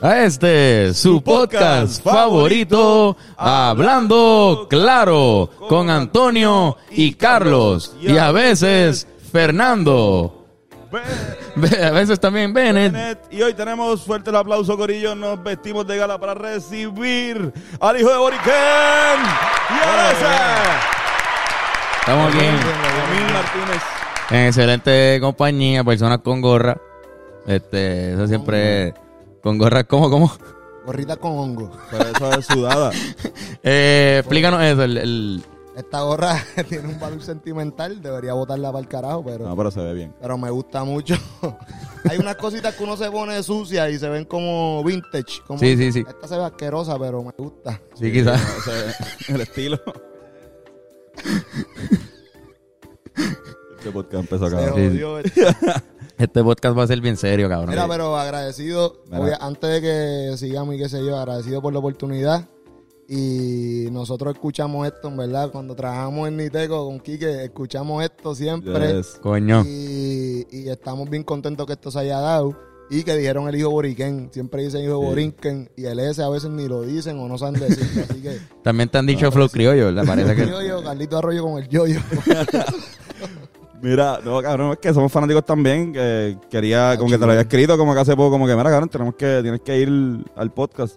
A este, su podcast favorito, Hablando Claro, con Antonio y Carlos, y a veces Fernando, a veces también Bennett. Y hoy tenemos fuerte el aplauso, Corillo. Nos vestimos de gala para recibir al hijo de Boriquén y a ese. Estamos aquí Martínez. en excelente compañía, personas con gorra. Este, eso siempre con gorra, ¿cómo, cómo? Gorrita con hongo. Pero eso es sudada. Eh, explícanos eso, el, el- Esta gorra tiene un valor sentimental, debería botarla para el carajo, pero, No, pero se ve bien. pero me gusta mucho. Hay unas cositas que uno se pone sucia y se ven como vintage. Como Sí, sí, sí. Esta se ve asquerosa, pero me gusta. sí, quizás. El estilo. Este podcast empezó Se acá. Sí, sí. jodió. Este podcast va a ser bien serio, cabrón. Mira, pero agradecido, obvia- antes de que sigamos y qué sé yo, agradecido por la oportunidad. Y nosotros escuchamos esto, en verdad, cuando trabajamos en Niteco con Quique, escuchamos esto siempre. Yes. Coño. Y, y estamos bien contentos que esto se haya dado. Y que dijeron el hijo Boriquén. Siempre dicen hijo Sí. Boriquén. Y el S a veces ni lo dicen o no saben decirlo. Así que. También te han dicho flow criollo, ¿verdad? Parece que... Yo-yo, Carlito Arroyo con el yo-yo. Mira, no, cabrón, es que somos fanáticos también. Que quería, como que te lo había escrito, como que hace poco, como que, mira, cabrón, tenemos que, tienes que ir al podcast.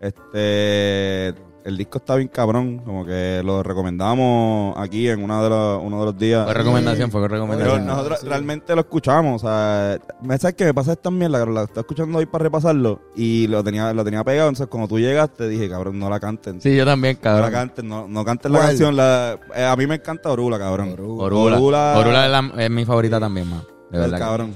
Este, el disco está bien cabrón, como que lo recomendamos aquí en una de los, uno de los días. Fue recomendación, fue Pero recomendación. nosotros Sí. realmente lo escuchamos, o sea, me sabes que me pasa esta mierda, cabrón, la estoy escuchando hoy para repasarlo y lo tenía, lo tenía pegado, entonces cuando tú llegaste dije, cabrón, no la canten. Sí, yo también, No la cabrón. canten, no, no canten la ¿Cuál? canción. La, eh, a mí me encanta Orula, cabrón. Orula. Orula. Es, la- es mi favorita también, man. De El verdad. cabrón.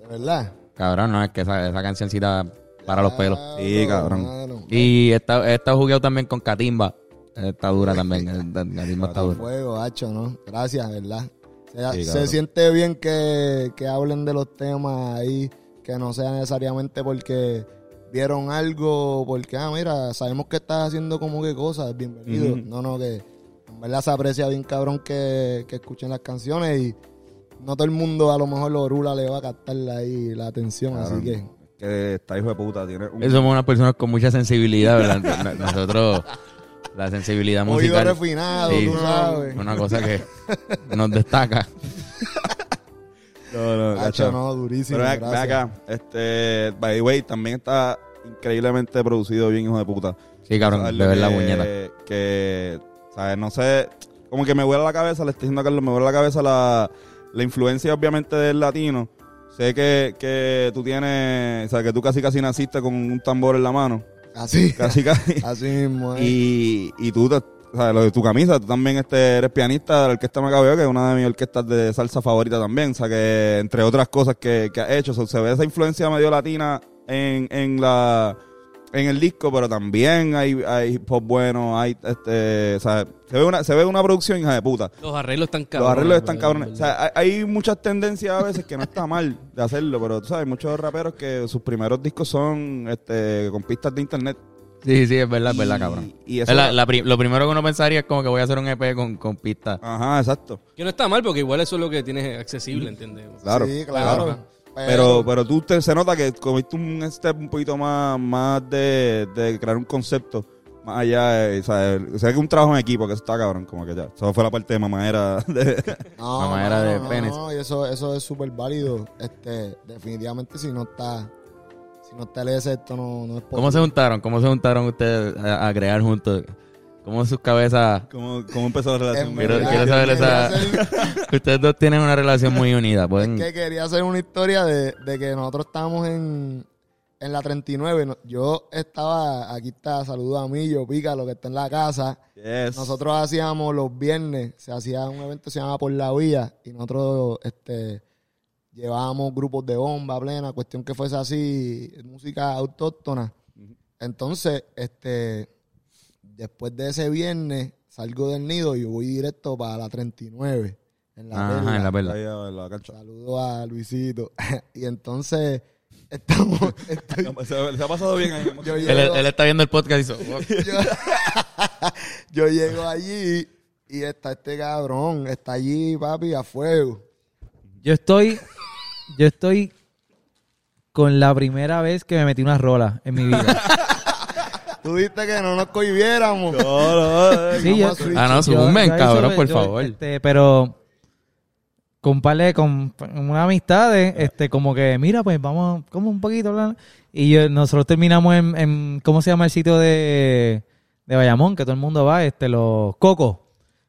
De verdad. Cabrón, no, es que esa, esa cancioncita para los pelos. Sí, cabrón. Y he estado, he estado jugueado también con Katimba. Está dura también. Katimba está dura. Fuego, hacho, ¿no? Gracias, ¿verdad? Se, Sí, se cabrón. siente bien que, que hablen de los temas ahí, que no sea necesariamente porque vieron algo, porque, ah, mira, sabemos que estás haciendo como que cosas, bienvenido. No, no, que en verdad se aprecia bien, cabrón, que, que escuchen las canciones y no todo el mundo, a lo mejor, los Orula le va a captar ahí la atención, así que... Que está hijo de puta. Tiene un... Somos unas personas con mucha sensibilidad, ¿verdad? Nosotros, la sensibilidad Oído musical. refinado, Sí. tú sabes. Una cosa que nos destaca. No, no, no, durísimo, Pero ve, acá. Este, by the way, también está increíblemente producido bien, hijo de puta. Sí, cabrón, de verdad, que- puñeta. Que, ¿sabes? No sé, como que me vuela la cabeza, le estoy diciendo a Carlos, me vuela la cabeza la, la influencia, obviamente, del latino. Sé que, que tú tienes, o sea, que tú casi casi naciste con un tambor en la mano. Así, Casi casi. así mismo, eh. y, y tú, o sea, lo de tu camisa, tú también este, eres pianista de la Orquesta Macabeo, que es una de mis orquestas de salsa favorita también. O sea, que entre otras cosas que, que has hecho, o sea, se ve esa influencia medio latina en, en la en el disco, pero también hay, hay hip hop bueno, hay este, o sea, se ve una, se ve una producción hija de puta. Los arreglos están Los cabrones. arreglos están cabrones. O sea, hay, hay muchas tendencias a veces que no está mal de hacerlo, pero tú sabes, hay muchos raperos que sus primeros discos son este, con pistas de internet. Sí, sí, es verdad, es verdad, cabrón. y eso- Es la- la pri- lo primero que uno pensaría es como que voy a hacer un EP con, con pistas. Ajá, exacto. Que no está mal porque igual eso es lo que tienes accesible. Sí, claro. Claro. Pero, pero tú te, se nota que comiste un step un poquito más, más de, de crear un concepto más allá. de- o sea, o sea, que un trabajo en equipo, que eso está cabrón, como que ya. Eso fue la parte de mamadera. De, No, Mamadera no, de no, penes. no, y eso, eso es súper válido. Este, definitivamente si no está, si no está el esto no, no es ¿Cómo se juntaron? ¿Cómo se juntaron ustedes a, a crear juntos? ¿Cómo sus cabezas? ¿Cómo, ¿Cómo empezó la relación? Quiero, verdad, quiero saber esa... hacer- Ustedes dos tienen una relación muy unida. Pueden... que quería hacer una historia de, de que nosotros estábamos en, en la 39. no- Yo estaba, aquí está, saludo a mí, yo pica, lo que está en la casa. Yes. Nosotros hacíamos los viernes, se hacía un evento que se llama Por la Vía y nosotros este, llevábamos grupos de bomba plena, cuestión que fuese así, música autóctona. Entonces, este, después de ese viernes salgo del nido y voy directo para la 39. En la Ajá, Perla. en la verdad. Ahí a la cancha. Saludo a Luisito. y entonces estamos, estoy- Se, se ha pasado bien ahí. yo, Él, llego, él está viendo el podcast y dice, "Oh". yo, yo llego allí y está este cabrón, está allí, papi, a fuego. Yo estoy. Yo estoy con la primera vez que me metí una rola en mi vida. Tú viste que no nos cohibiéramos. No, no, Sí, yo-. Ah, no, yo- cabrón, yo- por yo- favor. este, pero con par de- con una amistad, este, como que, mira, pues vamos, como un poquito, bla, bla. y yo- nosotros terminamos en, en, ¿cómo se llama el sitio de, de Bayamón? Que todo el mundo va, este, los cocos.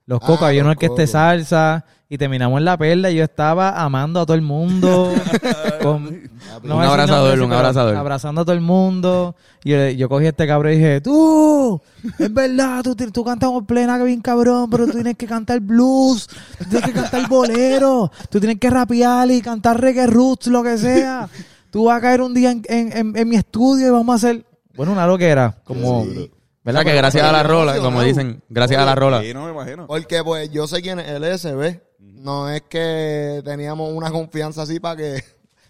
Los Ah, cocos, había los uno que este salsa, y terminamos en la perla, y yo estaba amando a todo el mundo. con- no Un abrazador, un abrazador. Abrazando a todo el mundo. Y yo, yo cogí a este cabrón y dije, tú, es verdad, tú, tú cantas en plena que bien cabrón, pero tú tienes que cantar blues, tú tienes que cantar bolero, tú tienes que rapear y cantar reggae roots, lo que sea. Tú vas a caer un día en, en- en- en mi estudio y vamos a hacer, bueno, una loquera, como... Sí. ¿Verdad que gracias a la rola, como dicen, gracias a la rola. Sí, no me imagino. Porque pues yo sé quién es el SB. No es que teníamos una confianza así para que,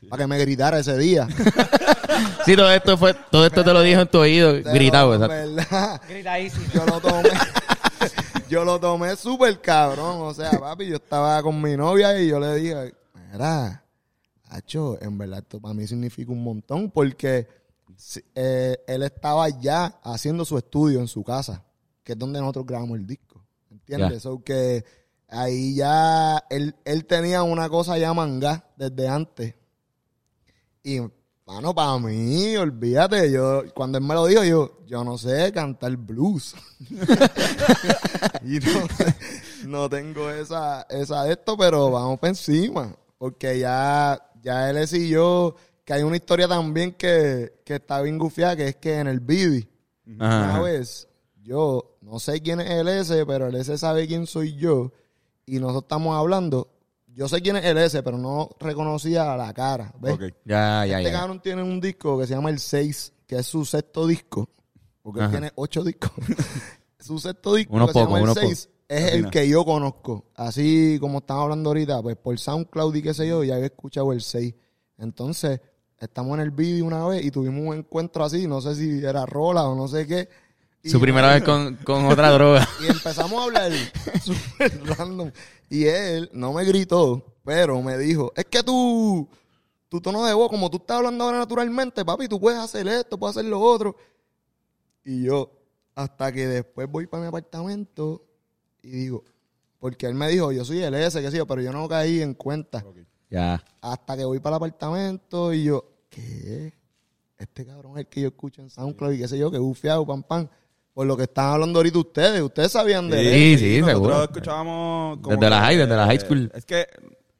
para que me gritara ese día. Sí, todo esto fue, todo esto te lo dijo en tu oído, Pero, gritado. ¿verdad? Yo lo tomé. yo lo tomé súper cabrón. O sea, papi, yo estaba con mi novia y yo le dije, mira, Hacho, en verdad esto para mí significa un montón porque eh, él estaba ya haciendo su estudio en su casa, que es donde nosotros grabamos el disco. ¿Entiendes? So que ahí ya él, él tenía una cosa ya manga desde antes. Y, mano, para mí, olvídate, yo, cuando él me lo dijo, yo, yo no sé cantar blues. y no, no tengo esa, esa de esto, pero vamos para encima. Porque ya, ya él y yo, que hay una historia también que, que está bien gufiada, que es que en el Bibi, una vez, yo no sé quién es el S, pero el S sabe quién soy yo. Y nosotros estamos hablando. Yo sé quién es el S, pero no reconocía la cara. ¿ves? Ok. Ya, ya, Este ya. cabrón tiene un disco que se llama El 6, que es su sexto disco. Porque él tiene ocho discos. su sexto disco que se llama El 6 es el que yo conozco. Así como estamos hablando ahorita, pues por SoundCloud y qué sé yo, ya había escuchado el 6. Entonces, estamos en el vídeo una vez y tuvimos un encuentro así, no sé si era rola o no sé qué. Y- Su primera vez con, con otra droga. y empezamos a hablar súper random. Y él no me gritó, pero me dijo, es que tú, tu tono de voz, como tú estás hablando ahora naturalmente, papi, tú puedes hacer esto, puedes hacer lo otro. Y yo, hasta que después voy para mi apartamento y digo, porque él me dijo, yo soy el S, que sí, pero yo no caí en cuenta. Ya. Hasta que voy para el apartamento y yo, ¿qué? Este cabrón es el que yo escucho en SoundCloud y qué sé yo, que bufiado, pam, pam. Por lo que están hablando ahorita ustedes. Ustedes sabían de él. Sí, sí, nosotros seguro. escuchábamos como Desde la que, high, desde la high school. Es que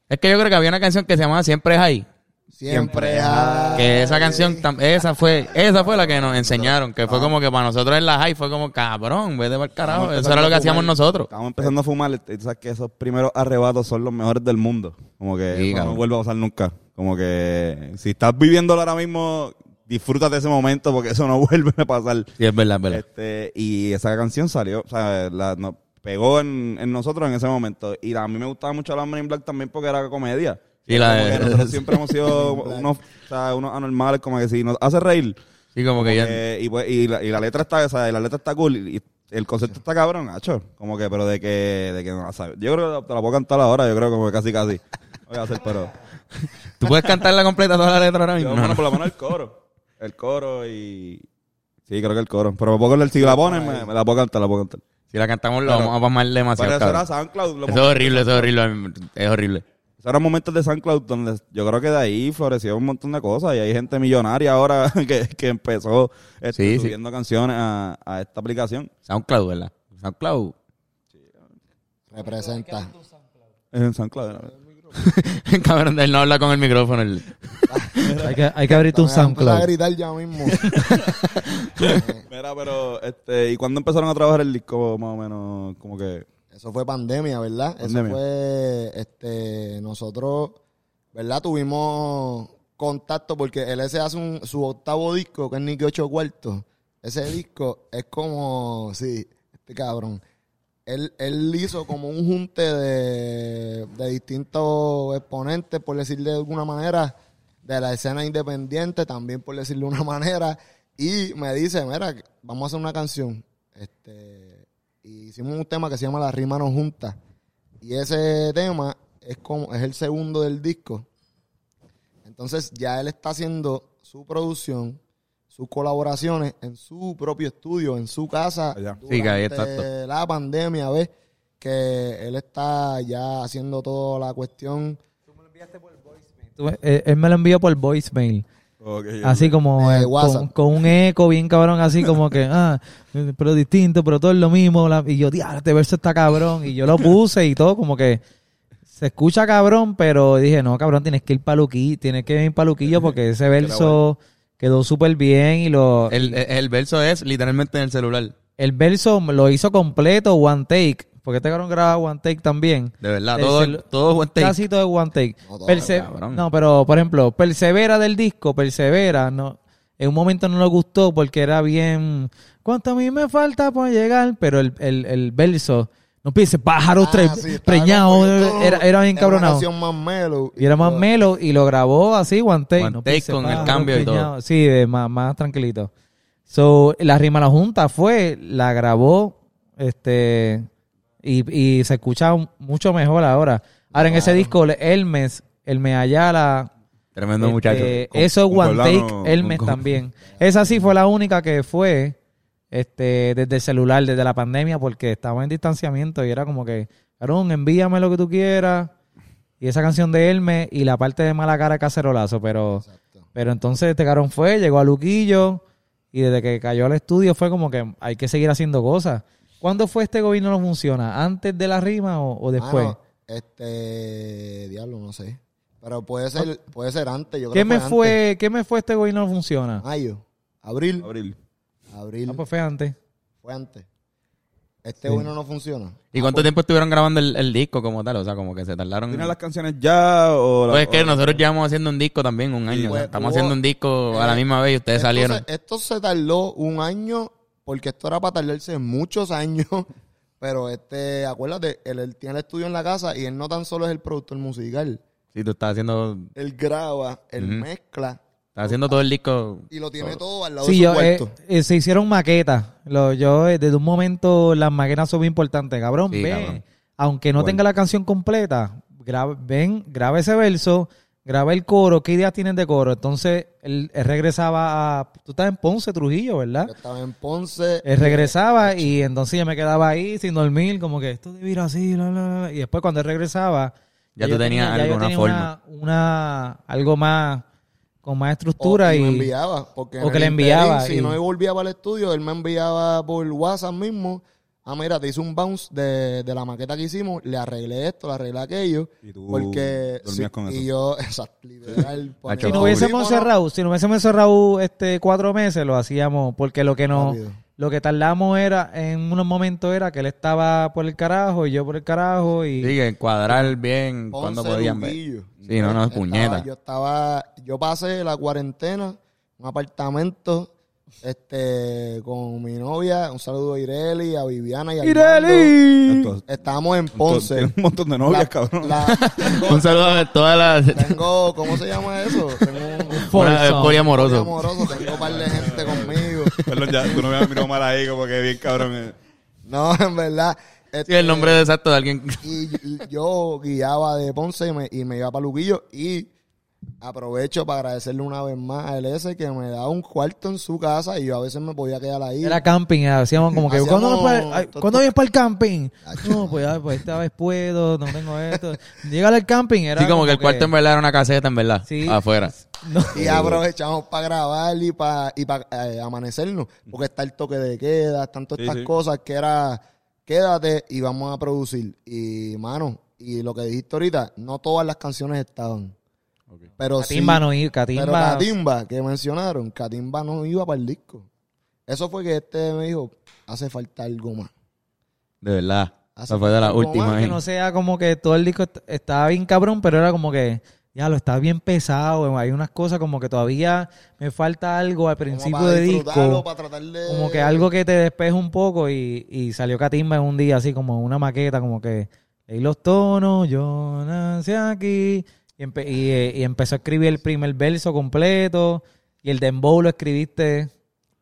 Es que yo creo que había una canción que se llamaba Siempre High. Siempre hay. Que esa canción, tam- esa fue, esa fue la que nos enseñaron, que fue como que para nosotros en la high fue como cabrón, vete para el carajo. Eso era lo que hacíamos nosotros. Estábamos empezando a fumar y tú sabes que esos primeros arrebatos son los mejores del mundo. Como que Sí, eso no cabrón. vuelve a pasar nunca. Como que si estás viviéndolo ahora mismo, disfrútate ese momento porque eso no vuelve a pasar. Sí, es verdad, es verdad. Este, y esa canción salió, o sea, la, nos pegó en, en nosotros en ese momento. Y a mí me gustaba mucho la Men in Black también porque era comedia. Sí, la Como de- que nosotros siempre hemos sido unos, o sea, unos anormales, como que si nos hace reír. Sí, como que ya. Eh, y, pues, y, la, y la letra está, o sea, y la letra está cool. Y, el concepto está cabrón, Nacho. Como que, pero de que, de que no la sabes. Yo creo que te la puedo cantar ahora, yo creo como que casi casi. Voy a hacer, pero. ¿Tú puedes cantarla completa toda la letra ahora mismo? Yo, No, bueno, no. por lo menos el coro. El coro y. Sí, creo que el coro. Pero me puedo acordar, si la pones, me, me la puedo cantar, la puedo cantar. Si la cantamos, lo Pero- vamos a pasar demasiado. Pero eso era cabrón. SoundCloud. los Eso es momentos horrible, eso es horrible. Es horrible. Esos eran momentos de SoundCloud donde yo creo que de ahí floreció un montón de cosas y hay gente millonaria ahora que, que empezó este, Sí, sí. subiendo canciones a, a esta aplicación. SoundCloud, ¿verdad? SoundCloud. Representa. Es en SoundCloud. ¿no? Cabrón, él no habla con el micrófono. él- Hay que, hay que abrirte un voy a SoundCloud. gritar ya mismo. Mira, pero, este, ¿y cuándo empezaron a trabajar el disco más o menos? Como que... Eso fue pandemia, ¿verdad? Pandemia. Eso fue, este, nosotros, ¿verdad? Tuvimos contacto porque él ese hace un, su octavo disco, que es Nicky 8 cuartos. Ese disco es como, sí, este cabrón. Él, él hizo como un junte de, de distintos exponentes, por decirle de alguna manera, de la escena independiente, también por decirle de una manera. Y me dice, mira, vamos a hacer una canción. Este, y hicimos un tema que se llama La rima no junta. Y ese tema es como, es el segundo del disco. Entonces ya él está haciendo su producción, sus colaboraciones en su propio estudio, en su casa. Allá. Sí, que ahí, durante exacto. la pandemia, ¿ves? Que él está ya haciendo toda la cuestión Tú- eh, él me lo envió por voicemail. Ok, Así como De eh, con, un eco bien cabrón, así como que, ah, eh, pero distinto, pero todo es lo mismo. la- y yo, diablo, este verso está cabrón. Y yo lo puse y todo, como que se escucha cabrón, pero dije, no, cabrón, tienes que ir para Luquillo, tienes que ir para Luquillo porque ese verso quedó súper bien y lo... El, el, el verso es literalmente en el celular. El verso lo hizo completo, one take, porque este cabrón graba one take también. De verdad, El todo, todo buen take. Casi todo es one take. No, todo, Perse- cabrón. no, pero por ejemplo, Persevera del disco, Persevera, no, en un momento no le gustó porque era bien. ¿Cuánto a mí me falta por llegar? Pero el, el, el verso, no pienses pájaros Ah, tre- sí, que, era, era bien cabronado. canción más mellow. Y era más melo y lo grabó así, one take. One no take con el cambio y todo. Sí, de más, más tranquilito. So, la rima a la junta fue, la grabó, este, y, y se escucha mucho mejor ahora. Ahora en ese disco, Elmes, Elme Ayala, Tremendo este, muchacho. Con- eso con One Take, Elmes con- también. Esa sí fue la única que fue este desde el celular, desde la pandemia, porque estaba en distanciamiento y era como que, carón, envíame lo que tú quieras. Y esa canción de Elme y la parte de Mala Cara Cacerolazo, pero, Exacto. pero entonces este carón fue, llegó a Luquillo y desde que cayó al estudio fue como que hay que seguir haciendo cosas. ¿Cuándo fue este gobierno no funciona? ¿Antes de la rima o, o después? Mano, este, diablo, no sé. Pero puede ser, puede ser antes. Yo creo ¿Qué que me fue? ¿Qué me fue este gobierno no funciona? Mayo, abril, Abril. Abril, Ah, pues fue antes. fue antes. Este bueno no funciona. ¿Y cuánto tiempo estuvieron grabando el, el disco como tal? O sea, como que se tardaron. ¿Tienes las canciones ya o la- Pues es que o- nosotros llevamos haciendo un disco también un año. pues, Estamos hubo- haciendo un disco a la eh, misma vez y ustedes Esto salieron. se- esto se tardó un año porque esto era para tardarse muchos años. Pero este, acuérdate, él, él tiene el estudio en la casa y él no tan solo es el productor musical. Sí, tú estás haciendo, Él graba, él mezcla estás haciendo todo el disco. y lo tiene todo al lado Sí, de su yo, eh, cuarto. eh, se hicieron maquetas. Lo, yo, eh, desde un momento, las maquetas son muy importantes. Cabrón, Sí, ve, cabrón. aunque no Bueno. tenga la canción completa, graba, ven, graba ese verso, graba el coro. ¿Qué ideas tienen de coro? Entonces, él, él regresaba a... Tú estás en Ponce, Trujillo, ¿verdad? Yo estaba en Ponce. Él regresaba y entonces yo me quedaba ahí sin dormir, como que esto debe ir así, la, la, la. y después cuando él regresaba, Ya tú tenías tenía- ya yo forma. una, una- algo más, con más estructura O- y, me enviaba. Porque o en que le enviaba interín, y- Si no volvía para el estudio, él me enviaba por WhatsApp mismo. Ah, mira, te hice un bounce de, de la maqueta que hicimos, le arreglé esto, le arreglé aquello. Y tú porque dormías con y yo, exacto, literal. Si no hubiésemos cerrado, si no hubiésemos cerrado este cuatro meses, lo hacíamos, porque lo que no, Rápido. lo que tardamos era, en unos momentos era que él estaba por el carajo y yo por el carajo y Sí, que cuadrar bien Ponce, cuando podían ver. Sí, no, no, Estaba- puñeta. Yo estaba, yo pasé la cuarentena, un apartamento, este, con mi novia, un saludo a Ireli, a Viviana y a. ¡Ireli! Estábamos en Ponce. tienes un montón de novias, La- cabrón. la- tengo, Un saludo a todas las... tengo- ¿cómo se llama eso? Tengo un, poliamoroso. amoroso, tengo un par de gente conmigo. Perdón, ya, tú no me has mirado mal ahí, como que bien cabrón. eh. No, en verdad. Sí, este, el nombre exacto de alguien. Y, y yo guiaba de Ponce y me, y me iba para Luquillo y aprovecho para agradecerle una vez más a LS que me da un cuarto en su casa y yo a veces me podía quedar ahí. Era camping, hacíamos como que, Hacíamos ¿cuándo, pa- ay, to- ¿cuándo to- vienes para el camping? No, pues, ay, pues esta vez puedo, no tengo esto. Llegar al camping era Sí, como que el cuarto en verdad era una caseta, en verdad. Sí. Afuera. No. Y aprovechamos para grabar y para y para eh, amanecernos. Porque está el toque de queda, están todas Sí, estas sí. cosas que era quédate y vamos a producir. Y mano, y lo que dijiste ahorita, no todas las canciones estaban. Pero sí, Catimba no iba, Catimba. Pero Catimba, que mencionaron, Catimba no iba para el disco. Eso fue que este me dijo, hace falta algo más. De verdad. Hace Esa fue de más últimas. que no sea como que todo el disco est- estaba bien cabrón, pero era como que, ya lo está bien pesado. Hay unas cosas como que todavía me falta algo al Como principio para de disco. para tratar de... Como que algo que te despeje un poco y, y salió Catimba en un día así como una maqueta, como que leí los tonos, yo nací aquí. Y, empe- y, eh, y empezó a escribir el primer verso completo. Y el dembow lo escribiste.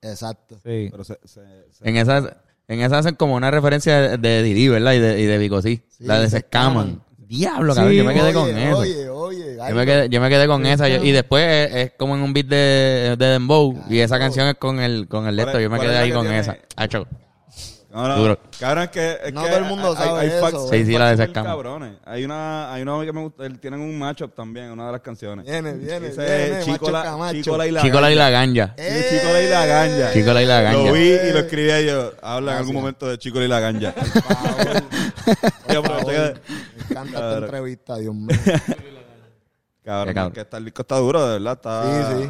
Exacto. Sí. Pero se, se, se- En esas, en esas hacen como una referencia de, de Didi, ¿verdad? Y de, y de Vico, sí. Sí, La de se se escaman. Diablo, cabrón. Sí, yo me quedé con oye, eso. Oye, oye, Yo me quedé, yo me quedé con esa. yo- y después es, es como en un beat de, de Dembow. Y esa canción es con el, con el de esto. Yo me ¿Cuál quedé ahí que con tiene? esa. Hacho. No, no, Duro. Cabrón, es que. Es No que todo el mundo hay- sabe hay, eso, facts-. Sí, sí, hay la de facts ese campo. cabrones. Hay una, hay una que me gusta. Tienen un matchup también, una de las canciones. Viene, viene, Dice viene, Chico la, Camacho. Chico la y la Chico la y la ganja. Eh, Sí, Chico la y la ganja. Chico la y la Lo ganja. vi y lo escribí yo. Habla en Gracias. algún momento de Chico la y la ganja. Por favor, Encanta esta Cabrón. entrevista, Dios mío. Cabrón, Qué cabrón. que está, el disco está duro, de verdad. Está... Sí, sí.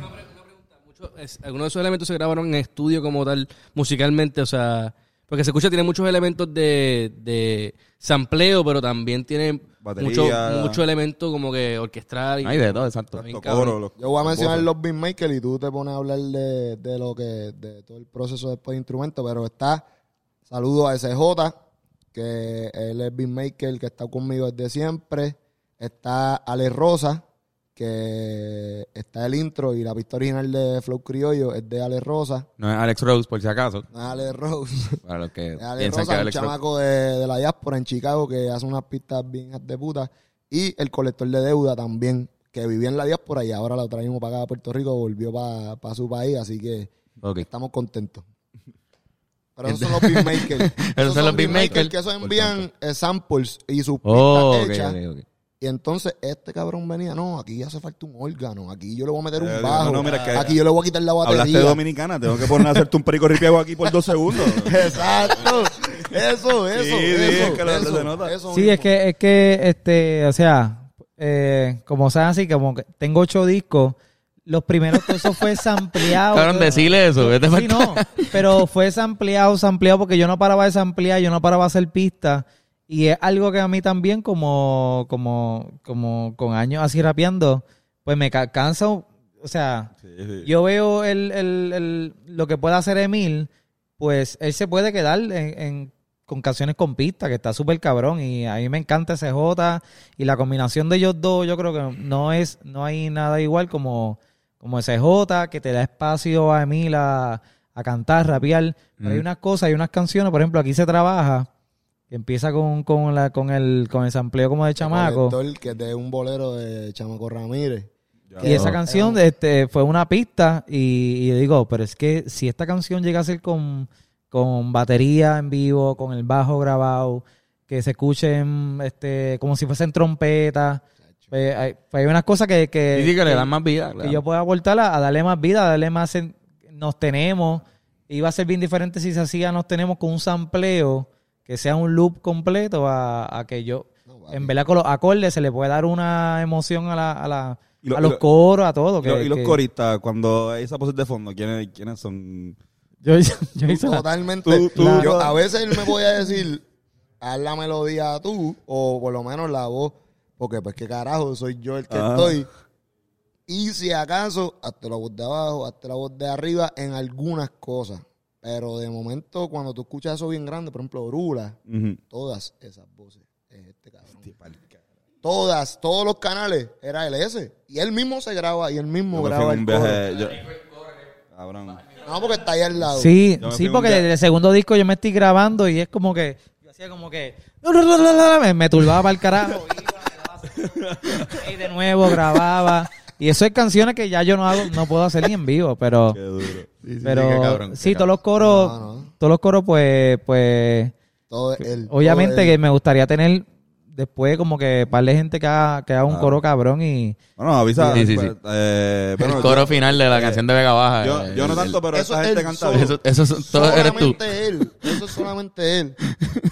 Mucho- es- algunos de esos elementos se grabaron en estudio como tal, musicalmente, o sea, porque se escucha, tiene muchos elementos de, de sampleo, pero también tiene Batería. mucho, mucho elemento como que orquestral. Y, Hay de todo, exacto. Bien Los cabrón. coros, los- Yo voy a los mencionar voces. los beatmakers y tú te pones a hablar de, de lo que, de todo el proceso después de instrumento, pero está, saludo a SJ, que él es beatmaker que está conmigo desde siempre. Está Ale Rosa, que está el intro y la pista original de Flow Criollo es de Ale Rosa. No es Alex Rose, por si acaso. No es Ale Rose. Para los que Es Ale piensan que Rosa, es un chamaco de, de la diáspora en Chicago que hace unas pistas bien de puta. Y el colector de deuda también, que vivía en la diáspora y ahora lo traímos para acá a Puerto Rico, volvió para su país, así que estamos contentos. Pero esos son los beatmakers. Esos son los beatmakers. que esos envían eh, samples y sus pistas Oh, ok, hechas. ok, ok. Y entonces este cabrón venía, no, aquí hace falta un órgano, aquí yo le voy a meter Eh, un bajo, no, no, mira, aquí yo le voy a quitar la batería. Hablaste dominicana, tengo que poner a hacerte un perico ripiego aquí por dos segundos. Exacto. Eso, eso, Sí, sí, eso. es que lo- eso, se nota. eso Sí, es que, es que, este, o sea, eh, como saben así, como que tengo ocho discos, los primeros todo eso fue sampleado. Cabrón, decirle eso. vete Sí, no, pero fue sampleado, sampleado porque yo no paraba de samplear, yo no paraba de hacer pistas. Y es algo que a mí también, como, como, como con años así rapeando, pues me ca- cansa. O sea, Sí, sí. yo veo el, el, el- lo que puede hacer Emil, pues él se puede quedar en, en- con canciones con pistas, que está súper cabrón. Y a mí me encanta ese J. Y la combinación de ellos dos, yo creo que no es, no hay nada igual como, como ese J, que te da espacio a Emil a, a cantar, rapear. Pero hay unas cosas, hay unas canciones, por ejemplo, aquí se trabaja, que empieza con, con, la, con el, con el sampleo como de chamaco. Colector, que es de un bolero de Chamaco Ramírez. Ya. Y esa canción este, fue una pista y, y digo, pero es que si esta canción llega a ser con, con batería en vivo, con el bajo grabado, que se escuchen este, como si fuesen trompetas, pues hay, pues hay unas cosas que, que, Sí, sí, que le dan más vida. que yo puedo aportar a, a darle más vida, a darle más... en- nos tenemos. Iba a ser bien diferente si se hacía nos tenemos con un sampleo que sea un loop completo a, a que yo... En verdad con los acordes se le puede dar una emoción a, la, a, la, Y lo- a y los lo- coros, a todo. Y lo- y los que- coristas, cuando hay esa pose de fondo, ¿quiénes, quiénes son? Yo, yo, yo hice Totalmente. Tú- yo- a veces él me podía decir, haz la melodía tú, o por lo menos la voz, porque pues qué carajo, soy yo el que Ajá. estoy. Y si acaso, hazte la voz de abajo, hazte la voz de arriba en algunas cosas. Pero de momento, cuando tú escuchas eso bien grande, por ejemplo, Orula, todas esas voces, es este cabrón. Todas, todos los canales, era el ese. Y él mismo se graba y él mismo Yo graba el viaje. yo- Cabrón. No, porque está ahí al lado. Sí, sí, porque desde el segundo disco yo me estoy grabando y es como que yo hacía como que me, me turbaba para el carajo y de nuevo grababa y eso es canciones que ya yo no hago no puedo hacer ni en vivo pero Qué duro. pero sí, cabrón, todos los coros No, no. todos los coros pues pues Todo obviamente todo que me gustaría tener después como que par de gente que haga, que haga un coro cabrón y Bueno, avisa. Sí, sí, pues, sí. eh, bueno, el coro yo- final de la eh, canción de Vega Baja. Yo, eh, yo no tanto, pero Eso esa es gente el canta solo. bien. Eso, eso es- todo eres tú. solamente él. Eso es solamente él.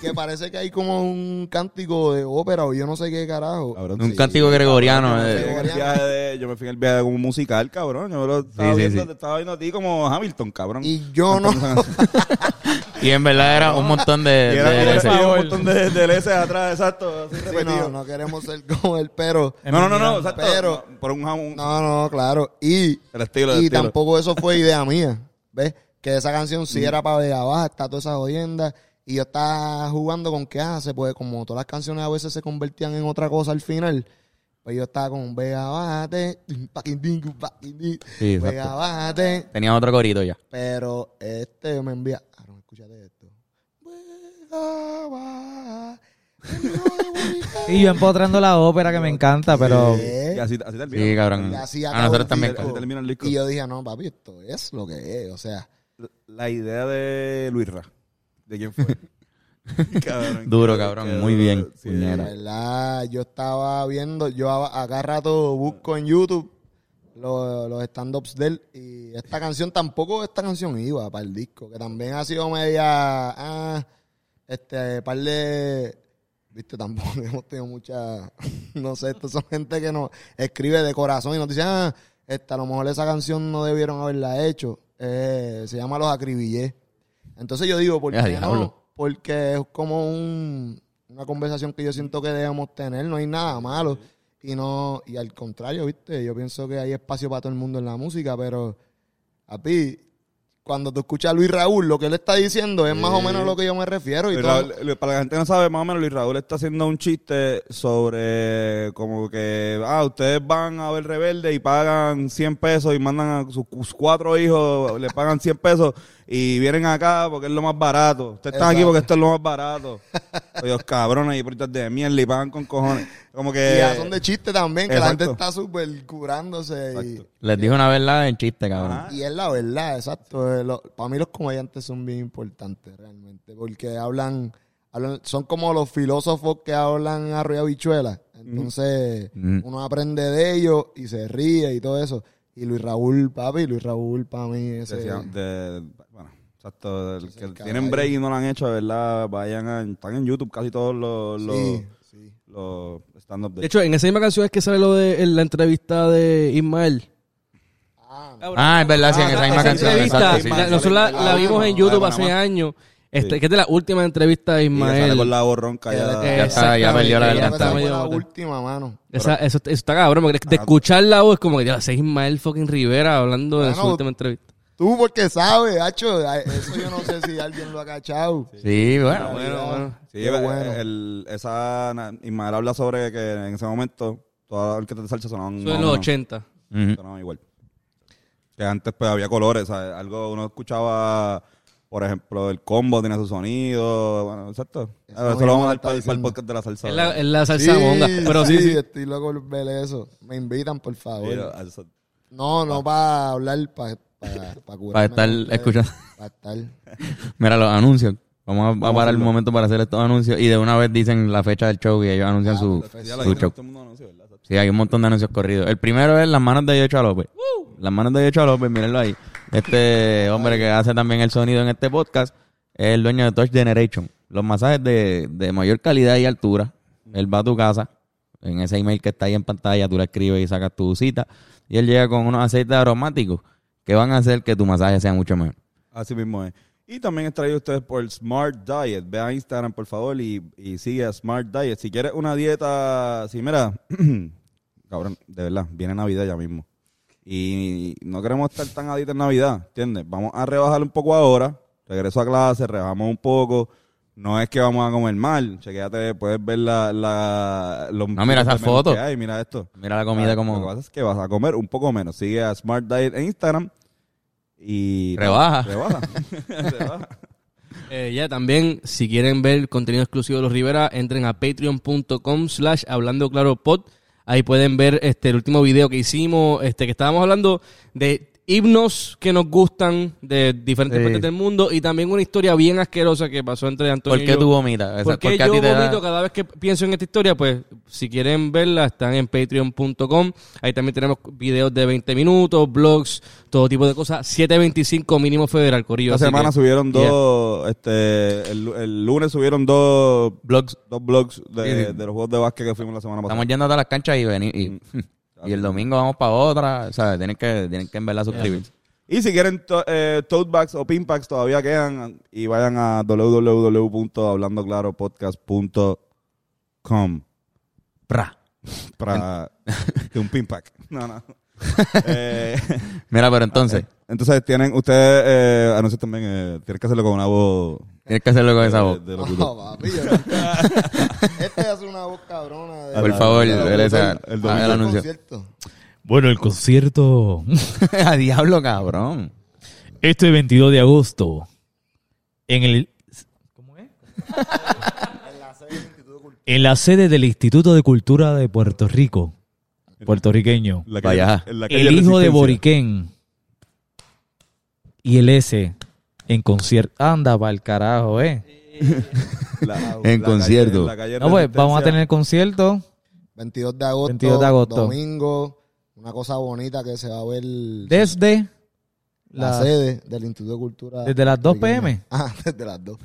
Que parece que hay como un cántico de ópera o yo no sé qué carajo. Cabrón, Un sí. cántico gregoriano. Yo me eh. fui en el viaje de- yo me fui en el viaje como un musical, cabrón. Yo lo estaba, Sí, sí, viendo, sí. te estaba viendo a ti como Hamilton, cabrón. Y yo no. Y en verdad era un montón de... Y era, de- era- ese- era un montón de, de LS atrás, exacto, así Sí, repetido. no, no queremos ser como él, pero. No, no, no, no, exacto. Pero- por un, un- No, no, claro. Y, el estilo, el y estilo. tampoco eso fue idea mía. ¿Ves? Que esa canción sí era para Vega Baja, está toda esa jodienda. Y yo estaba jugando con qué hace, pues como todas las canciones a veces se convertían en otra cosa al final. Pues yo estaba con Vega Bájate, Sí. Vega Bájate. Tenía otro corito ya. Pero este me envía. Ah, no, escúchate esto. Vega Baja, Y yo empotrando la ópera que me encanta, pero... Y así, así termina. Sí, cabrón. Y así A acabó nosotros el también. disco. Así termina el disco. Y yo dije, no, papi, esto es lo que es. O sea, La idea de Luis Ra. ¿De quién fue? Cabrón, Duro, qué- cabrón, qué muy duro. bien, Sí. puñeta. la verdad, yo estaba viendo, yo a- acá rato busco en YouTube los, los stand-ups de él y esta canción tampoco, esta canción iba para el disco, que también ha sido media, ah, este, par de, viste, tampoco hemos tenido mucha, no sé, estos son gente que nos escribe de corazón y nos dice, ah, esta, a lo mejor esa canción no debieron haberla hecho, Eh, se llama Los Acribillé. Entonces yo digo, ¿por qué no? Porque es como un, una conversación que yo siento que debemos tener, no hay nada malo. Y no, y al contrario, viste, yo pienso que hay espacio para todo el mundo en la música, pero a ti, cuando tú escuchas a Luis Raúl, lo que él está diciendo es más o menos lo que yo me refiero. Y todo- Raúl- para la gente que no sabe, más o menos Luis Raúl está haciendo un chiste sobre como que, ah, ustedes van a ver Rebelde y pagan 100 pesos y mandan a sus, sus cuatro hijos, le pagan 100 pesos y vienen acá porque es lo más barato. Ustedes están aquí porque esto es lo más barato. Ellos cabrones y portas de mierda y pagan con cojones. Como que... y ya son de chiste también, que la gente está súper curándose. Y. Les dijo una verdad en chiste, cabrón. Ajá. Y es la verdad, exacto. Eh, lo- para mí los comediantes son bien importantes realmente, porque hablan, hablan son como los filósofos que hablan a rueda bichuela. Entonces uno aprende de ellos y se ríe y todo eso. Y Luis Raúl, papi, Luis Raúl para mí ese... Decía- de- bueno, exacto, el que el tienen caballo. break y no lo han hecho, de verdad, vayan a, están en YouTube casi todos los, los, sí, sí. los stand-up de De hecho, en esa misma canción es que sale lo de en la entrevista de Ismael. Ah, Ah, es verdad, sí, en esa misma Esa canción. entrevista, exacto, sí. la- nosotros la, la vimos en YouTube Ah, hace años, este, Sí. que es de la última entrevista de Y que sale Ismael. con la voz ronca que- ya. que- Ya está, ya perdió la garganta. la última, mano. Esa- eso, eso está cabrón, de Ah. escuchar la voz es como que ya es Ismael fucking Rivera hablando en su última entrevista. Tú porque sabes, hacho, eso yo no sé si alguien lo ha cachado. Sí, bueno. Bueno, bueno. Sí, bueno. el- esa, Ismael habla sobre que en ese momento todas las orquestas de salsa sonaban, o los menos- 80. Ujú. sonaban igual. Que antes pues había colores, ¿sabes? Algo, uno escuchaba, por ejemplo, el combo tiene su sonido, bueno, exacto. Eso lo vamos a dar para, para el podcast de la salsa. Es la, es la salsa monga. Pero sí, sí. estoy loco por ver eso. Me invitan, por favor. Eso- No, no para hablar, para para Para estar escuchando. Para estar. Mira los anuncios. Vamos a, a Vamos a parar un momento para hacer estos anuncios y de una vez dicen la fecha del show y ellos anuncian su, Ya lo su show. ¿verdad? Sí, hay un montón de anuncios corridos. El primero es Las manos de Yocho López. Las manos de Yocho López, mírenlo ahí. Este hombre que hace también el sonido en este podcast es el dueño de Touch Generation. Los masajes de, de mayor calidad y altura. Él va a tu casa. En ese email que está ahí en pantalla, tú le escribes y sacas tu cita. Y él llega con unos aceites aromáticos que van a hacer que tu masaje sea mucho mejor. Así mismo es. Y también es traído ustedes por Smart Diet. Ve a Instagram, por favor, y, y sigue a Smart Diet. Si quieres una dieta, sí, mira, cabrón, de verdad, viene Navidad ya mismo. Y no queremos estar tan adictos en Navidad, ¿entiendes? Vamos a rebajar un poco ahora. Regreso a clase, rebajamos un poco. No es que vamos a comer mal. Chequéate, puedes ver la, la, los No, mira menús fotos. mira esto. Mira la comida Ah, Lo que como pasa es que vas a comer un poco menos. Sigue a Smart Diet en Instagram y... Rebaja. Rebaja. Rebaja. Eh, ya también, si quieren ver contenido exclusivo de los Rivera, entren a patreon.com slash hablando claro pod. Ahí pueden ver este el último video que hicimos, este que estábamos hablando de himnos que nos gustan de diferentes Sí. partes del mundo y también una historia bien asquerosa que pasó entre Antonio ¿Por y qué yo. tú vomitas? ¿por qué a yo ti te da- vomito cada vez que pienso en esta historia, pues si quieren verla están en patreon.com. Ahí también tenemos videos de 20 minutos, blogs, todo tipo de cosas. 725 mínimo federal, Corillo. Esta semana que- subieron Yeah. dos, este, el, el lunes subieron dos blogs? dos blogs de, Sí, sí. de los juegos de básquet que fuimos la semana pasada. Estamos yendo a las canchas y venir. Y, y el domingo vamos para otra. O sea, tienen que, tienen que en verdad suscribirse. Y si quieren to- eh, tote bags o pin packs todavía quedan y vayan a www.hablandoclaropodcast.com Pra. para que un pin pack. No, no. Eh, Mira, pero entonces, entonces tienen ustedes eh, anuncios también eh, tienen que hacerlo con una voz tienes que hacerlo con esa de, voz. de locutor. No, papi, yo- este hace una voz cabrona. Por la- favor, la- él esa- el anuncio. concierto. Bueno, el concierto A diablo, cabrón. este 22 de agosto en el En la sede del Instituto de En la sede del Instituto de Cultura de Puerto Rico, puertorriqueño, La Vaya. la el hijo de. Boriquén y el S en concierto. Anda para el carajo, eh. La- En la concierto. calle- en la calle No, pues vamos a tener concierto. 22 de agosto, 22 de agosto. domingo, una cosa bonita que se va a ver Desde la, la- sede del Instituto de Cultura. Desde las 2 puertorriqueña. p.m.. Ah, desde las 2.